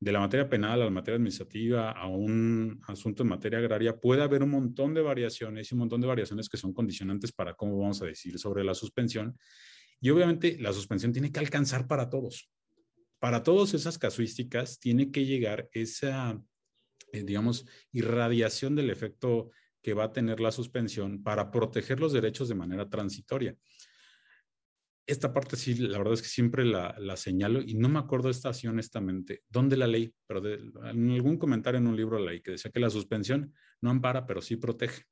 de la materia penal a la materia administrativa a un asunto en materia agraria, puede haber un montón de variaciones y un montón de variaciones que son condicionantes para cómo vamos a decir sobre la suspensión. Y obviamente la suspensión tiene que alcanzar para todos. Para todas esas casuísticas tiene que llegar esa, eh, digamos, irradiación del efecto que va a tener la suspensión para proteger los derechos de manera transitoria esta parte sí, la verdad es que siempre la, señalo y no me acuerdo de esta honestamente, dónde la ley, pero en algún comentario en un libro la ley que decía que la suspensión no ampara, pero sí protege.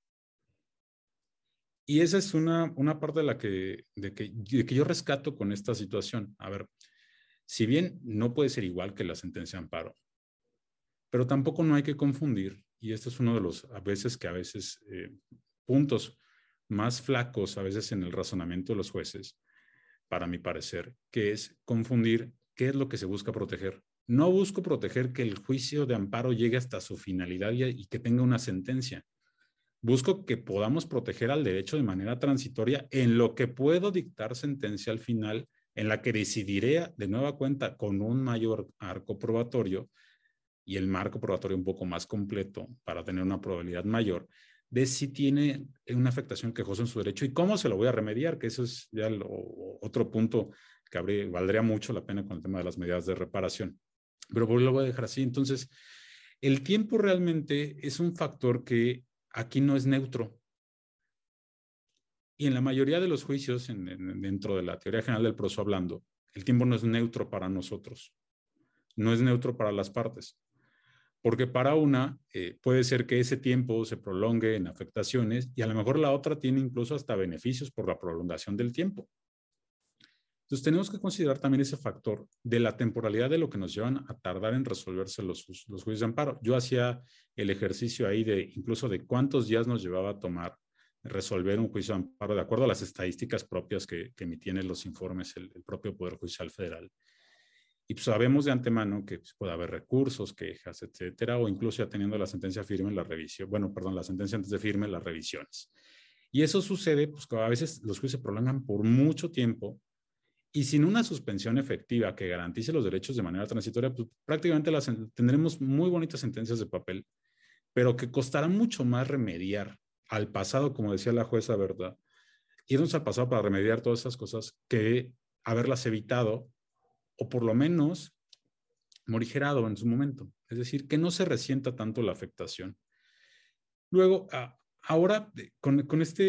Y esa es una, una parte de la que, de que, de que yo rescato con esta situación. A ver, si bien no puede ser igual que la sentencia de amparo, pero tampoco no hay que confundir, y este es uno de los a veces que a veces eh, puntos más flacos a veces en el razonamiento de los jueces, para mi parecer, que es confundir qué es lo que se busca proteger. No busco proteger que el juicio de amparo llegue hasta su finalidad y, que tenga una sentencia. Busco que podamos proteger al derecho de manera transitoria en lo que puedo dictar sentencia al final, en la que decidiré de nueva cuenta con un mayor arco probatorio y el marco probatorio un poco más completo para tener una probabilidad mayor de si tiene una afectación quejosa en su derecho y cómo se lo voy a remediar, que eso es ya otro punto que valdría mucho la pena con el tema de las medidas de reparación. Pero lo voy a dejar así. Entonces, el tiempo realmente es un factor que aquí no es neutro. Y en la mayoría de los juicios, dentro de la teoría general del proceso hablando, el tiempo no es neutro para nosotros, no es neutro para las partes porque para una eh, puede ser que ese tiempo se prolongue en afectaciones y a lo mejor la otra tiene incluso hasta beneficios por la prolongación del tiempo. Entonces tenemos que considerar también ese factor de la temporalidad de lo que nos llevan a tardar en resolverse los, los juicios de amparo. Yo hacía el ejercicio ahí de incluso de cuántos días nos llevaba a tomar resolver un juicio de amparo de acuerdo a las estadísticas propias que, que emitían los informes el propio Poder Judicial Federal. Y pues sabemos de antemano que pues, puede haber recursos, quejas, etcétera, o incluso ya teniendo la sentencia firme, la revisión, bueno, perdón, la sentencia antes de firme, las revisiones. Y eso sucede, pues que a veces los juicios se prolongan por mucho tiempo y sin una suspensión efectiva que garantice los derechos de manera transitoria, pues prácticamente las, tendremos muy bonitas sentencias de papel, pero que costará mucho más remediar al pasado, como decía la jueza, ¿verdad? Irnos al pasado para remediar todas esas cosas que haberlas evitado o por lo menos morigerado en su momento. Es decir, que no se resienta tanto la afectación. Luego, ahora, con, con esta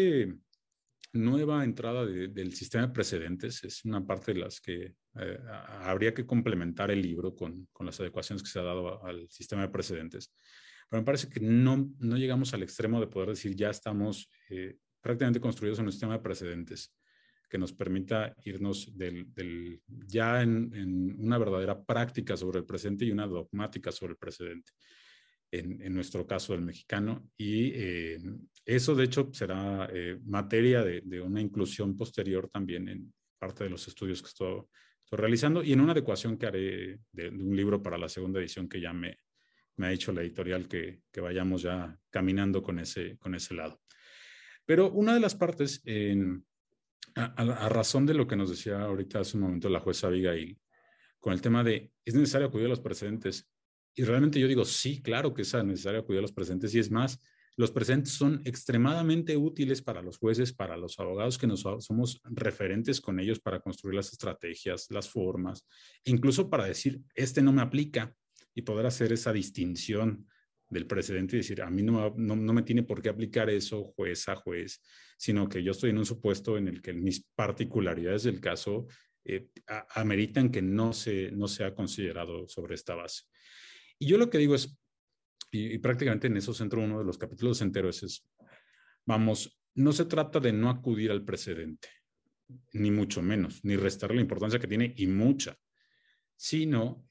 nueva entrada del sistema de precedentes, es una parte de las que eh, habría que complementar el libro con, con, las adecuaciones que se ha dado al sistema de precedentes. Pero me parece que no, no llegamos al extremo de poder decir ya estamos eh, prácticamente construidos en un sistema de precedentes que nos permita irnos del, ya en, una verdadera práctica sobre el presente y una dogmática sobre el precedente, en, nuestro caso el mexicano. Y eh, eso, de hecho, será eh, materia de, una inclusión posterior también en parte de los estudios que estoy, realizando y en una adecuación que haré de, un libro para la segunda edición que ya me, me ha hecho la editorial que, que, vayamos ya caminando con ese, con ese lado. Pero una de las partes a, razón de lo que nos decía ahorita hace un momento la jueza Abigail, con el tema de, ¿es necesario acudir a los precedentes? Y realmente yo digo, sí, claro que es necesario acudir a los precedentes. Y es más, los precedentes son extremadamente útiles para los jueces, para los abogados que nos, somos referentes con ellos para construir las estrategias, las formas, incluso para decir, este no me aplica y poder hacer esa distinción del precedente y decir, a mí no, no, me tiene por qué aplicar eso juez a juez, sino que yo estoy en un supuesto en el que mis particularidades del caso eh, ameritan que no se, no sea considerado sobre esta base. Y yo lo que digo es, y, prácticamente en eso centro uno de los capítulos enteros, es, vamos, no se trata de no acudir al precedente, ni mucho menos, ni restar la importancia que tiene y mucha, sino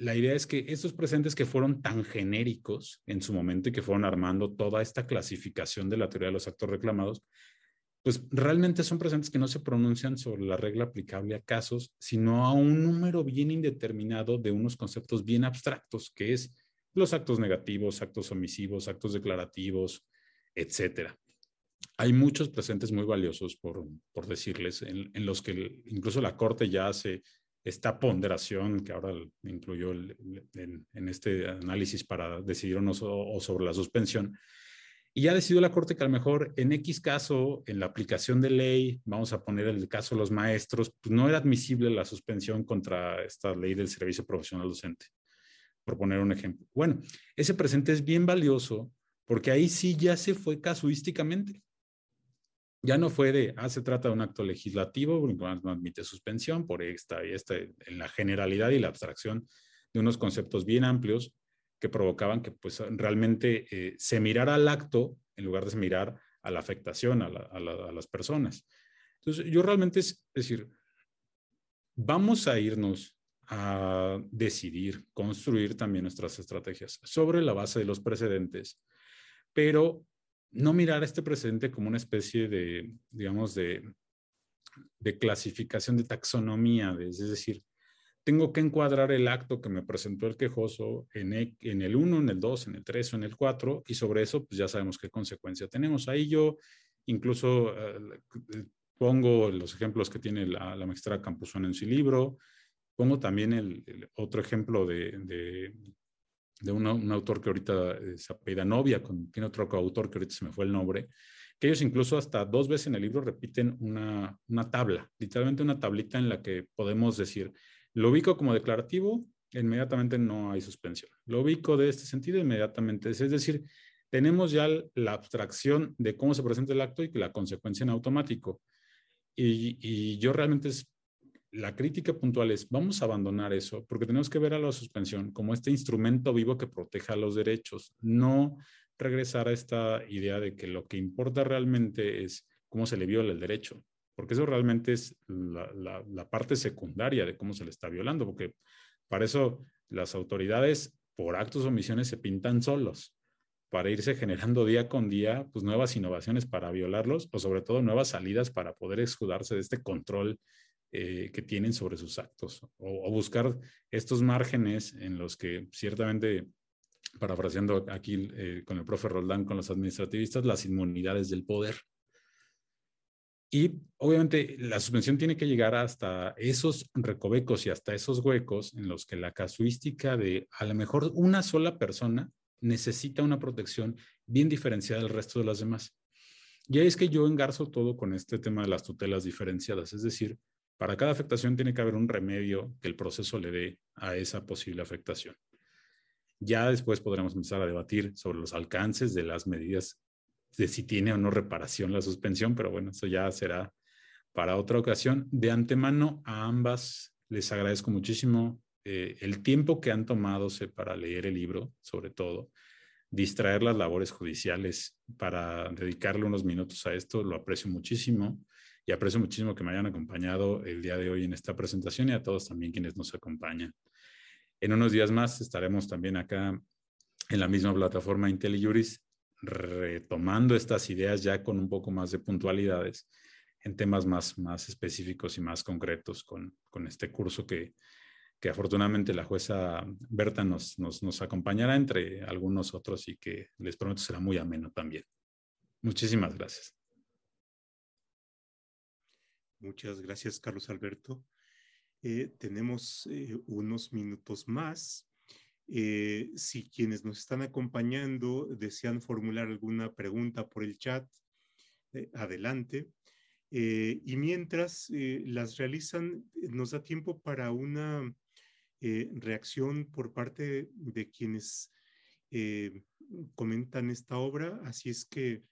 la idea es que estos presentes que fueron tan genéricos en su momento y que fueron armando toda esta clasificación de la teoría de los actos reclamados, pues realmente son presentes que no se pronuncian sobre la regla aplicable a casos, sino a un número bien indeterminado de unos conceptos bien abstractos, que es los actos negativos, actos omisivos, actos declarativos, etcétera. hay muchos presentes muy valiosos, por, por decirles, en, en, los que incluso la Corte ya hace esta ponderación que ahora incluyó en, este análisis para decidir o sobre la suspensión. Y ya decidió la Corte que a lo mejor en X caso, en la aplicación de ley, vamos a poner el caso de los maestros, pues no era admisible la suspensión contra esta ley del servicio profesional docente, por poner un ejemplo. Bueno, ese presente es bien valioso porque ahí sí ya se fue casuísticamente. Ya no fue de, ah, se trata de un acto legislativo, no admite suspensión por esta y esta, en la generalidad y la abstracción de unos conceptos bien amplios que provocaban que pues realmente eh, se mirara al acto en lugar de mirar a la afectación a, las personas. Entonces, yo realmente es, decir, vamos a irnos a decidir, construir también nuestras estrategias sobre la base de los precedentes, pero no mirar a este precedente como una especie de, digamos, de, clasificación, de taxonomía, es decir, tengo que encuadrar el acto que me presentó el quejoso en, e, en el 1, en el 2, en el 3 o en el 4 y sobre eso pues ya sabemos qué consecuencia tenemos. Ahí yo incluso eh, pongo los ejemplos que tiene la, la magistrada Campuzón en su libro, pongo también el, otro ejemplo de, de un autor que ahorita se apellida Novia, con, tiene otro coautor que ahorita se me fue el nombre, que ellos incluso hasta dos veces en el libro repiten una, una tabla, literalmente una tablita en la que podemos decir, lo ubico como declarativo, inmediatamente no hay suspensión. Lo ubico de este sentido, inmediatamente. Es decir, tenemos ya la abstracción de cómo se presenta el acto y la consecuencia en automático. Y, yo realmente es, la crítica puntual es, vamos a abandonar eso, porque tenemos que ver a la suspensión como este instrumento vivo que proteja los derechos, no regresar a esta idea de que lo que importa realmente es cómo se le viola el derecho porque eso realmente es la, parte secundaria de cómo se le está violando, porque para eso las autoridades por actos o omisiones se pintan solos, para irse generando día con día pues nuevas innovaciones para violarlos o sobre todo nuevas salidas para poder escudarse de este control eh, que tienen sobre sus actos o, buscar estos márgenes en los que ciertamente, parafraseando aquí eh, con el profe Roldán, con los administrativistas, las inmunidades del poder y obviamente la suspensión tiene que llegar hasta esos recovecos y hasta esos huecos en los que la casuística de a lo mejor una sola persona necesita una protección bien diferenciada del resto de las demás. Y ahí es que yo engarzo todo con este tema de las tutelas diferenciadas, es decir, para cada afectación tiene que haber un remedio que el proceso le dé a esa posible afectación. Ya después podremos empezar a debatir sobre los alcances de las medidas de si tiene o no reparación la suspensión, pero bueno, eso ya será para otra ocasión. De antemano, a ambas les agradezco muchísimo eh, el tiempo que han tomado para leer el libro, sobre todo, distraer las labores judiciales para dedicarle unos minutos a esto, lo aprecio muchísimo y aprecio muchísimo que me hayan acompañado el día de hoy en esta presentación y a todos también quienes nos acompañan. En unos días más estaremos también acá en la misma plataforma IntelliJuris retomando estas ideas ya con un poco más de puntualidades en temas más, más específicos y más concretos con, con este curso que, que afortunadamente la jueza Berta nos, nos, nos, acompañará entre algunos otros y que les prometo será muy ameno también. Muchísimas gracias. Muchas gracias, Carlos Alberto. Eh, tenemos eh, unos minutos más eh, si quienes nos están acompañando desean formular alguna pregunta por el chat, adelante. Y mientras las realizan, nos da tiempo para una reacción por parte de quienes comentan esta obra. Así es que,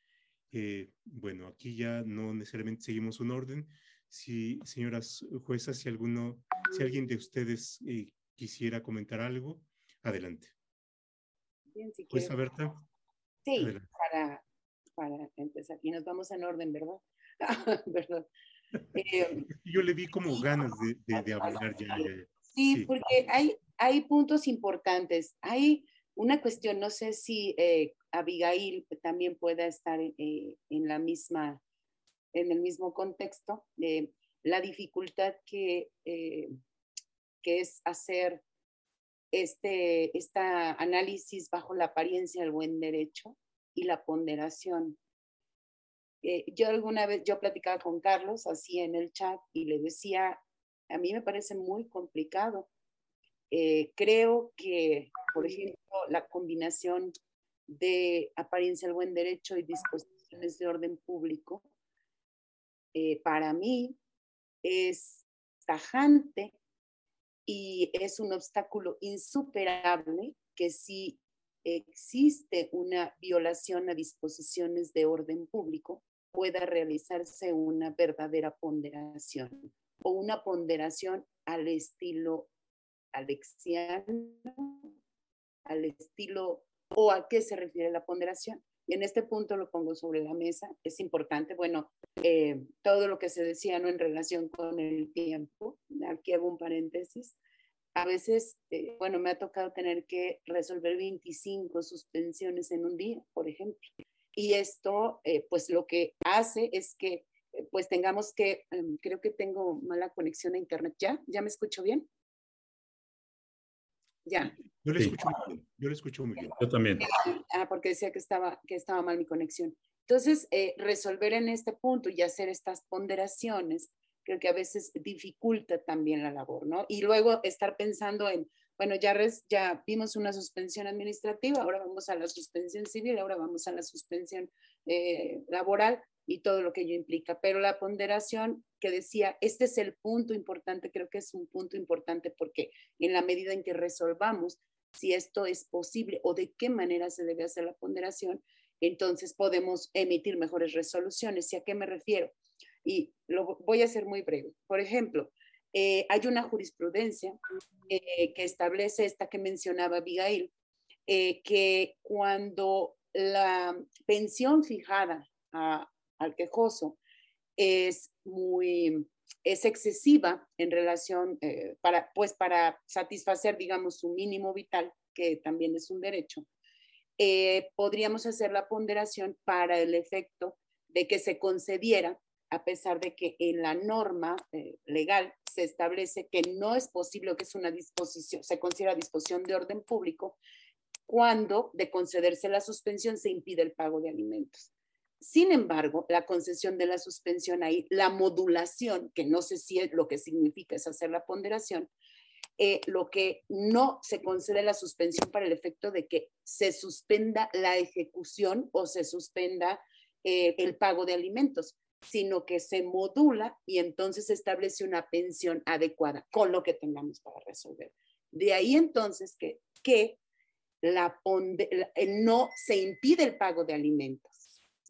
bueno, aquí ya no necesariamente seguimos un orden. Si, señoras juezas, si alguno, si alguien de ustedes quisiera comentar algo. Adelante. Bien, si pues, Berta. Sí, para, para empezar. Y nos vamos en orden, ¿verdad? ¿Verdad? Eh, Yo le vi como ganas de, de, hablar ya, Sí, porque hay, hay puntos importantes. Hay una cuestión, no sé si eh, Abigail también pueda estar eh, en la misma, en el mismo contexto de la dificultad que, que es hacer este, análisis bajo la apariencia del buen derecho y la ponderación. Eh, yo alguna vez, yo platicaba con Carlos así en el chat y le decía, a mí me parece muy complicado. Eh, creo que, por ejemplo, la combinación de apariencia del buen derecho y disposiciones de orden público, eh, para mí es tajante y es un obstáculo insuperable que si existe una violación a disposiciones de orden público, pueda realizarse una verdadera ponderación o una ponderación al estilo alexiano, al estilo o a qué se refiere la ponderación. Y en este punto lo pongo sobre la mesa. Es importante, bueno, eh, todo lo que se decía ¿no? en relación con el tiempo, aquí hago un paréntesis. A veces, eh, bueno, me ha tocado tener que resolver 25 suspensiones en un día, por ejemplo. Y esto, eh, pues lo que hace es que, pues tengamos que, em, creo que tengo mala conexión a Internet. ¿Ya? ¿Ya me escucho bien? Ya. Yo le escucho muy bien. Yo le escucho muy bien. Yo también. Ah, porque decía que estaba, que estaba mal mi conexión. Entonces, eh, resolver en este punto y hacer estas ponderaciones, creo que a veces dificulta también la labor, ¿no? Y luego estar pensando en, bueno, ya, ya vimos una suspensión administrativa, ahora vamos a la suspensión civil, ahora vamos a la suspensión eh, laboral y todo lo que ello implica. Pero la ponderación que decía, este es el punto importante, creo que es un punto importante porque en la medida en que resolvamos si esto es posible o de qué manera se debe hacer la ponderación, entonces podemos emitir mejores resoluciones. ¿Y a qué me refiero? Y lo voy a hacer muy breve. Por ejemplo, eh, hay una jurisprudencia eh, que establece esta que mencionaba Abigail, eh, que cuando la pensión fijada a, al quejoso es muy, es excesiva en relación, eh, para, pues para satisfacer, digamos, su mínimo vital, que también es un derecho, eh, podríamos hacer la ponderación para el efecto de que se concediera, a pesar de que en la norma eh, legal se establece que no es posible, que es una disposición, se considera disposición de orden público, cuando de concederse la suspensión se impide el pago de alimentos. Sin embargo, la concesión de la suspensión ahí, la modulación, que no sé si es, lo que significa es hacer la ponderación, eh, lo que no se concede la suspensión para el efecto de que se suspenda la ejecución o se suspenda eh, el pago de alimentos, sino que se modula y entonces se establece una pensión adecuada con lo que tengamos para resolver. De ahí entonces que, que la, no se impide el pago de alimentos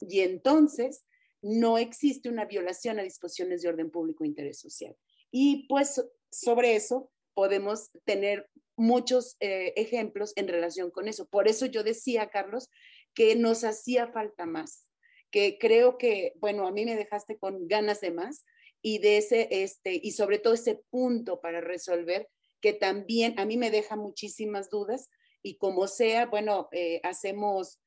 y entonces no existe una violación a disposiciones de orden público e interés social. Y pues sobre eso podemos tener muchos eh, ejemplos en relación con eso. Por eso yo decía, Carlos, que nos hacía falta más, que creo que, bueno, a mí me dejaste con ganas de más y de ese, este, y sobre todo ese punto para resolver que también a mí me deja muchísimas dudas y como sea, bueno, eh, hacemos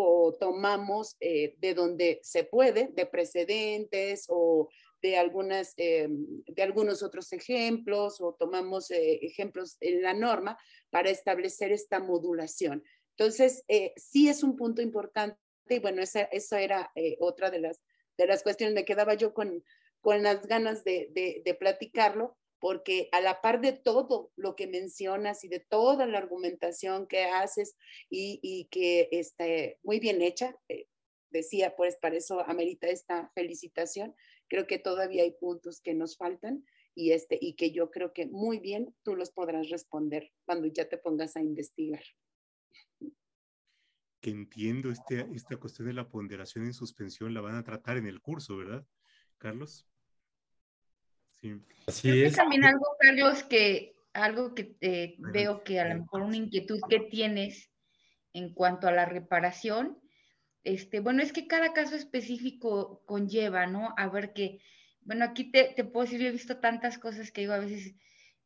o tomamos eh, de donde se puede, de precedentes o de, algunas, eh, de algunos otros ejemplos o tomamos eh, ejemplos en la norma para establecer esta modulación. Entonces, sí es un punto importante y bueno, esa, esa era otra de las, de las cuestiones. Me quedaba yo con, con las ganas de, de, de platicarlo porque a la par de todo lo que mencionas y de toda la argumentación que haces y, que está muy bien hecha, eh, decía, pues para eso amerita esta felicitación, creo que todavía hay puntos que nos faltan y, este, y que yo creo que muy bien tú los podrás responder cuando ya te pongas a investigar. Que entiendo este, esta cuestión de la ponderación en suspensión, la van a tratar en el curso, ¿verdad, Carlos? Sí. Así es. también algo, Carlos, que algo que eh, veo que a lo mejor una inquietud que tienes en cuanto a la reparación, este, bueno, es que cada caso específico conlleva, ¿no? A ver que, bueno, aquí te, te puedo decir, yo he visto tantas cosas que digo a veces,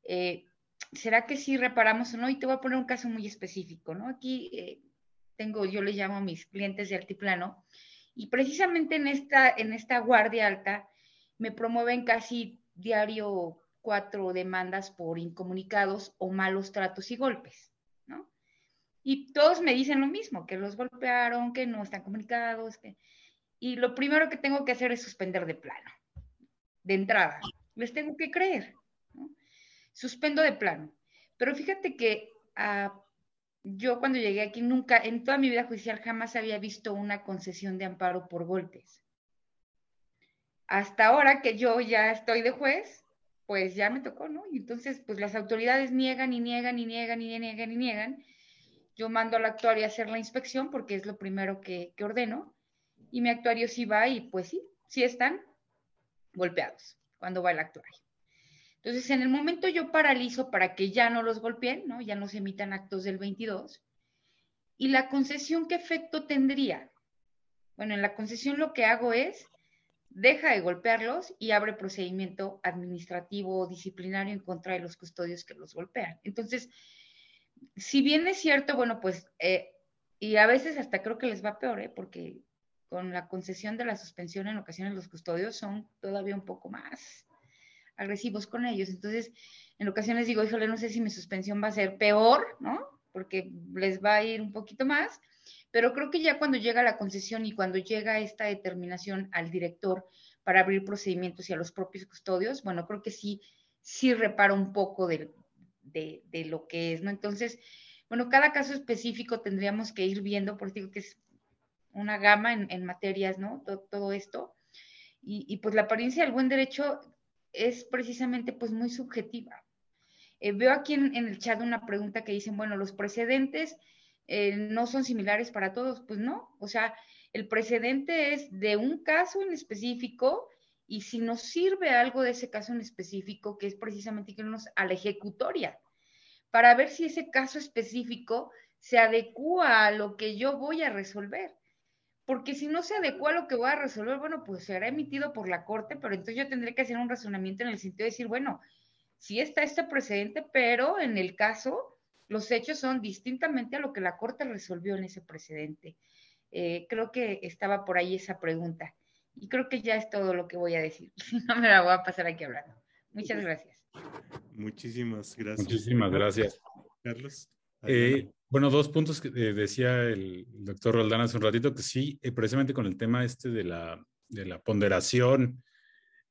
eh, ¿será que sí reparamos o no? Y te voy a poner un caso muy específico, ¿no? Aquí eh, tengo, yo le llamo a mis clientes de altiplano, y precisamente en esta, en esta guardia alta me promueven casi diario cuatro demandas por incomunicados o malos tratos y golpes, ¿no? Y todos me dicen lo mismo, que los golpearon, que no están comunicados, que... y lo primero que tengo que hacer es suspender de plano, de entrada. Les tengo que creer. Suspendo de plano. Pero fíjate que ah, yo cuando llegué aquí nunca, en toda mi vida judicial jamás había visto una concesión de amparo por golpes. Hasta ahora que yo ya estoy de juez, pues ya me tocó, ¿no? Y entonces, pues las autoridades niegan y niegan y niegan y niegan y niegan. Yo mando al actuario a hacer la inspección porque es lo primero que, que ordeno y mi actuario sí va y pues sí, sí están golpeados cuando va el actuario. Entonces, en el momento yo paralizo para que ya no los golpeen, ¿no? Ya no se emitan actos del 22. ¿Y la concesión qué efecto tendría? Bueno, en la concesión lo que hago es deja de golpearlos y abre procedimiento administrativo o disciplinario en contra de los custodios que los golpean. Entonces, si bien es cierto, bueno, pues, eh, y a veces hasta creo que les va peor, ¿eh? porque con la concesión de la suspensión en ocasiones los custodios son todavía un poco más agresivos con ellos. Entonces, en ocasiones digo, híjole, no sé si mi suspensión va a ser peor, ¿no? Porque les va a ir un poquito más, pero creo que ya cuando llega la concesión y cuando llega esta determinación al director para abrir procedimientos y a los propios custodios, bueno, creo que sí, sí repara un poco de, de, lo que es, ¿no? Entonces, bueno, cada caso específico tendríamos que ir viendo, por digo que es una gama en, materias, ¿no? Todo, esto. Y, pues la apariencia del buen derecho es precisamente pues muy subjetiva. Eh, veo aquí en, el chat una pregunta que dicen, bueno, los precedentes eh, no son similares para todos. Pues no, o sea, el precedente es de un caso en específico y si nos sirve algo de ese caso en específico, que es precisamente irnos a la ejecutoria, para ver si ese caso específico se adecua a lo que yo voy a resolver porque si no se adecua a lo que voy a resolver, bueno, pues será emitido por la Corte, pero entonces yo tendré que hacer un razonamiento en el sentido de decir, bueno, sí está este precedente, pero en el caso los hechos son distintamente a lo que la Corte resolvió en ese precedente. Eh, creo que estaba por ahí esa pregunta. Y creo que ya es todo lo que voy a decir. no me la voy a pasar aquí hablando. Muchas gracias. Muchísimas gracias. Muchísimas gracias. Carlos. Eh, bueno, dos puntos que eh, decía el doctor Roldán hace un ratito, que sí, eh, precisamente con el tema este de la, de la ponderación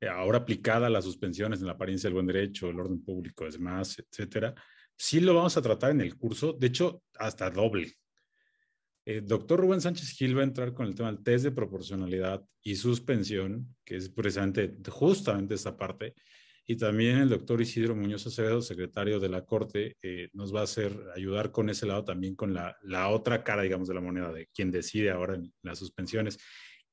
ahora aplicada a las suspensiones en la apariencia del buen derecho, el orden público, es más, etcétera, sí lo vamos a tratar en el curso, de hecho, hasta doble. El doctor Rubén Sánchez Gil va a entrar con el tema del test de proporcionalidad y suspensión, que es precisamente justamente esta parte, y también el doctor Isidro Muñoz Acevedo, secretario de la Corte, eh, nos va a hacer ayudar con ese lado también con la, la, otra cara, digamos, de la moneda, de quien decide ahora en las suspensiones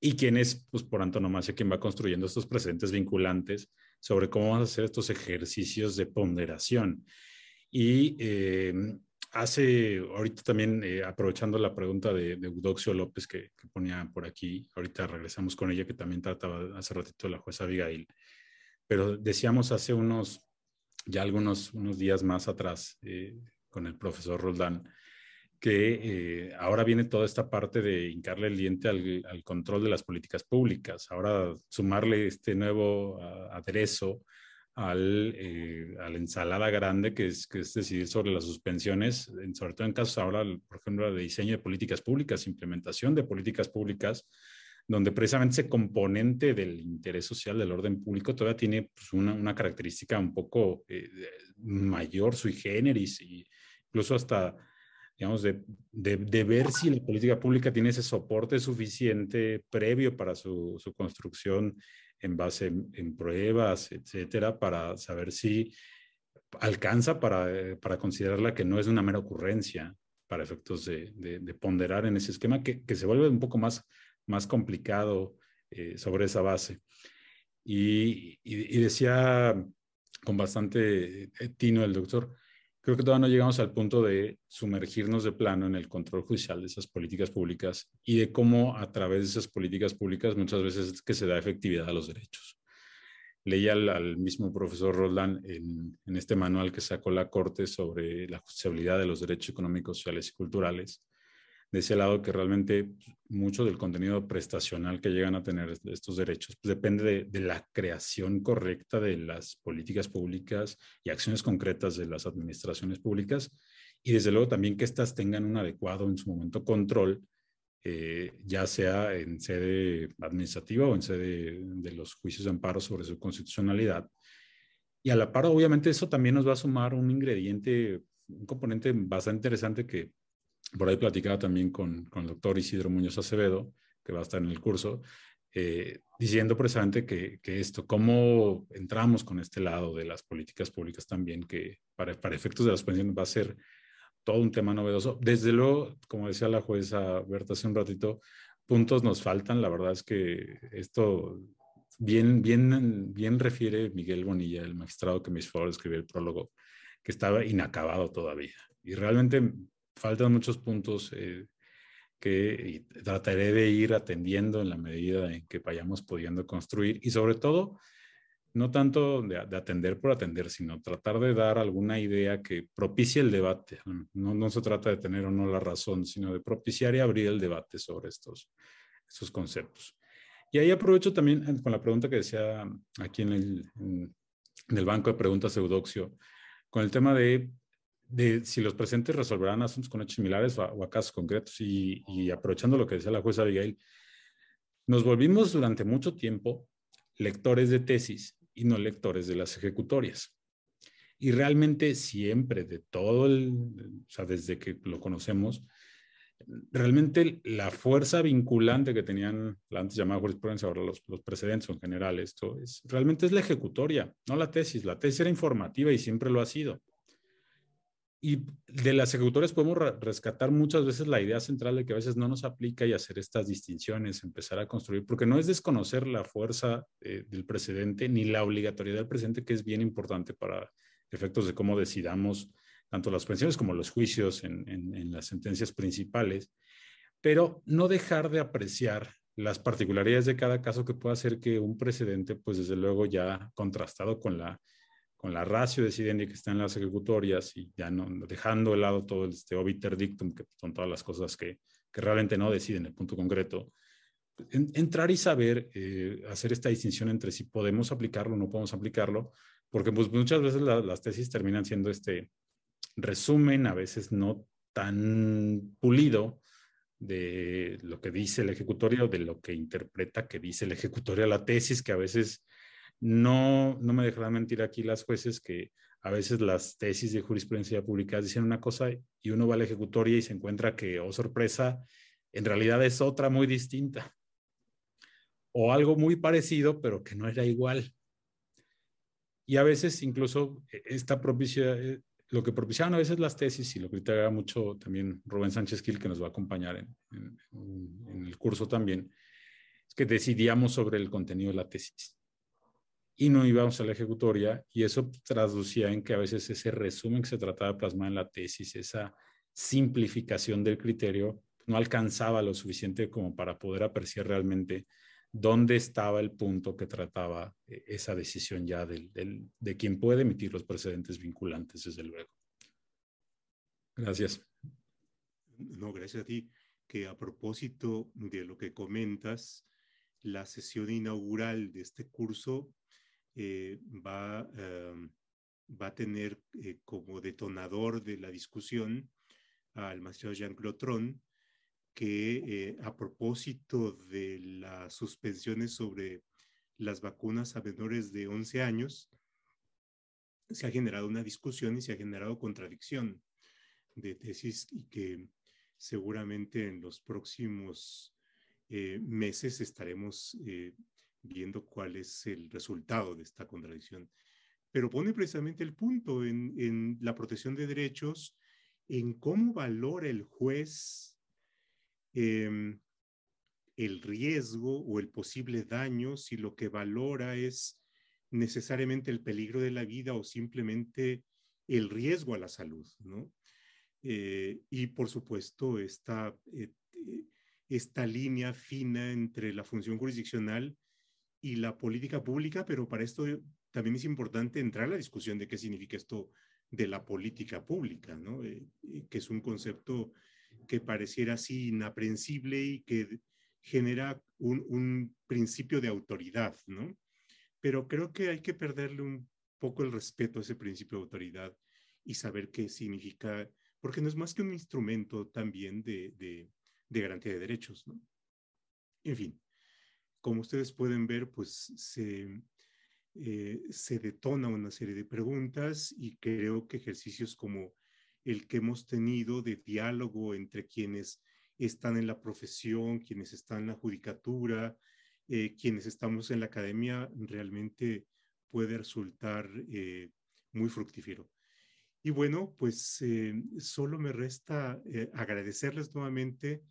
y quien es, pues por antonomasia, quien va construyendo estos precedentes vinculantes sobre cómo vamos a hacer estos ejercicios de ponderación. Y eh, hace, ahorita también, eh, aprovechando la pregunta de, de Eudoxio López que, que, ponía por aquí, ahorita regresamos con ella, que también trataba hace ratito la jueza Abigail pero decíamos hace unos, ya algunos unos días más atrás, eh, con el profesor Roldán, que eh, ahora viene toda esta parte de hincarle el diente al, control de las políticas públicas, ahora sumarle este nuevo aderezo al, eh, a la ensalada grande que es, que es decidir sobre las suspensiones, sobre todo en casos ahora, por ejemplo, de diseño de políticas públicas, implementación de políticas públicas, donde precisamente ese componente del interés social del orden público todavía tiene pues, una, una, característica un poco eh, mayor, sui generis, y incluso hasta, digamos, de, de, de, ver si la política pública tiene ese soporte suficiente previo para su, su construcción en base en, pruebas, etcétera, para saber si alcanza para, eh, para considerarla que no es una mera ocurrencia para efectos de, de ponderar en ese esquema que, que se vuelve un poco más más complicado eh, sobre esa base. Y, y, decía con bastante eh, tino el doctor, creo que todavía no llegamos al punto de sumergirnos de plano en el control judicial de esas políticas públicas y de cómo a través de esas políticas públicas muchas veces es que se da efectividad a los derechos. Leía al, mismo profesor Roland en, en, este manual que sacó la Corte sobre la justiciabilidad de los derechos económicos, sociales y culturales, de ese lado que realmente mucho del contenido prestacional que llegan a tener estos derechos pues depende de, la creación correcta de las políticas públicas y acciones concretas de las administraciones públicas y desde luego también que éstas tengan un adecuado en su momento control eh, ya sea en sede administrativa o en sede de los juicios de amparo sobre su constitucionalidad. Y a la par, obviamente, eso también nos va a sumar un ingrediente, un componente bastante interesante que por ahí platicaba también con, con el doctor Isidro Muñoz Acevedo, que va a estar en el curso, eh, diciendo precisamente que, que, esto, cómo entramos con este lado de las políticas públicas también, que para, para efectos de las pensiones va a ser todo un tema novedoso. Desde luego, como decía la jueza Berta hace un ratito, puntos nos faltan. La verdad es que esto bien, bien, bien refiere Miguel Bonilla, el magistrado que me hizo favor de escribir el prólogo, que estaba inacabado todavía. Y realmente faltan muchos puntos eh, que trataré de ir atendiendo en la medida en que vayamos pudiendo construir y sobre todo, no tanto de, atender por atender, sino tratar de dar alguna idea que propicie el debate. No, no, se trata de tener o no la razón, sino de propiciar y abrir el debate sobre estos, estos conceptos. Y ahí aprovecho también eh, con la pregunta que decía aquí en el, en el banco de preguntas Eudoxio, con el tema de de si los presentes resolverán asuntos con hechos similares o a, casos concretos. Y, aprovechando lo que decía la jueza Abigail, nos volvimos durante mucho tiempo lectores de tesis y no lectores de las ejecutorias. Y realmente siempre, de todo el, o sea, desde que lo conocemos, realmente la fuerza vinculante que tenían la antes llamada jurisprudencia, ahora los, los, precedentes en general, esto es, realmente es la ejecutoria, no la tesis. La tesis era informativa y siempre lo ha sido. Y de las ejecutorias podemos rescatar muchas veces la idea central de que a veces no nos aplica y hacer estas distinciones, empezar a construir, porque no es desconocer la fuerza eh, del precedente ni la obligatoriedad del presente, que es bien importante para efectos de cómo decidamos tanto las pensiones como los juicios en, en las sentencias principales, pero no dejar de apreciar las particularidades de cada caso que pueda hacer que un precedente, pues desde luego ya contrastado con la con la ratio decidendi que está en las ejecutorias y ya no dejando de lado todo este obiter dictum, que son todas las cosas que, que realmente no deciden el punto concreto, entrar y saber eh, hacer esta distinción entre si podemos aplicarlo o no podemos aplicarlo, porque pues muchas veces las tesis terminan siendo este resumen, a veces no tan pulido de lo que dice el ejecutorio, de lo que interpreta que dice el ejecutorio a la tesis, que a veces no, no me dejarán mentir aquí las jueces que a veces las tesis de jurisprudencia pública dicen una cosa y uno va a la ejecutoria y se encuentra que, oh sorpresa, en realidad es otra muy distinta. O algo muy parecido, pero que no era igual. Y a veces incluso e, esta propicia, eh, lo que propiciaban a veces las tesis, y lo critica mucho también Rubén Sánchez Gil, que nos va a acompañar en el curso también, es que decidíamos sobre el contenido de la tesis y no íbamos a la ejecutoria y eso traducía en que a veces ese resumen que se trataba de plasmar en la tesis, esa simplificación del criterio, no alcanzaba lo suficiente como para poder apreciar realmente dónde estaba el punto que trataba eh, esa decisión ya del, de quien puede emitir los precedentes vinculantes, desde luego. Gracias. No, gracias a ti. Que a propósito de lo que comentas, la sesión inaugural de este curso eh, va, em, va a tener eh, como detonador de la discusión al magistrado Jean-Claude Tron, que eh, a propósito de las suspensiones sobre las vacunas a menores de 11 años, se ha generado una discusión y se ha generado contradicción de tesis y que seguramente en los próximos meses estaremos viendo cuál es el resultado de esta contradicción. Pero pone precisamente el punto en, la protección de derechos, en cómo valora el juez em, el riesgo o el posible daño, si lo que valora es necesariamente el peligro de la vida o simplemente el riesgo a la salud, ¿no? Eh, y por supuesto, esta, eh, esta línea fina entre la función jurisdiccional y la política pública, pero para esto también es importante entrar a la discusión de qué significa esto de la política pública, ¿no? Eh, que es un concepto que pareciera así inaprensible y que genera un, un, principio de autoridad, ¿no? Pero creo que hay que perderle un poco el respeto a ese principio de autoridad y saber qué significa, porque no es más que un instrumento también de, de, de garantía de derechos. ¿no? En fin, como ustedes pueden ver, pues se, eh, se detona una serie de preguntas y creo que ejercicios como el que hemos tenido de diálogo entre quienes están en la profesión, quienes están en la judicatura, eh, quienes estamos en la academia, realmente puede resultar eh, muy fructífero. Y bueno, pues solo me resta agradecerles nuevamente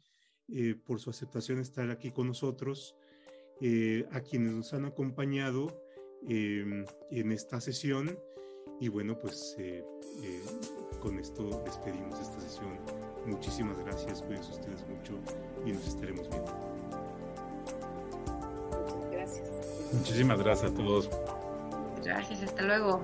por su aceptación de estar aquí con nosotros. Eh, a quienes nos han acompañado em, en esta sesión. Y bueno, pues eh, eh, con esto despedimos esta sesión. Muchísimas gracias, cuídense ustedes mucho y nos estaremos viendo. Muchas gracias. Muchísimas gracias a todos. Gracias, hasta luego.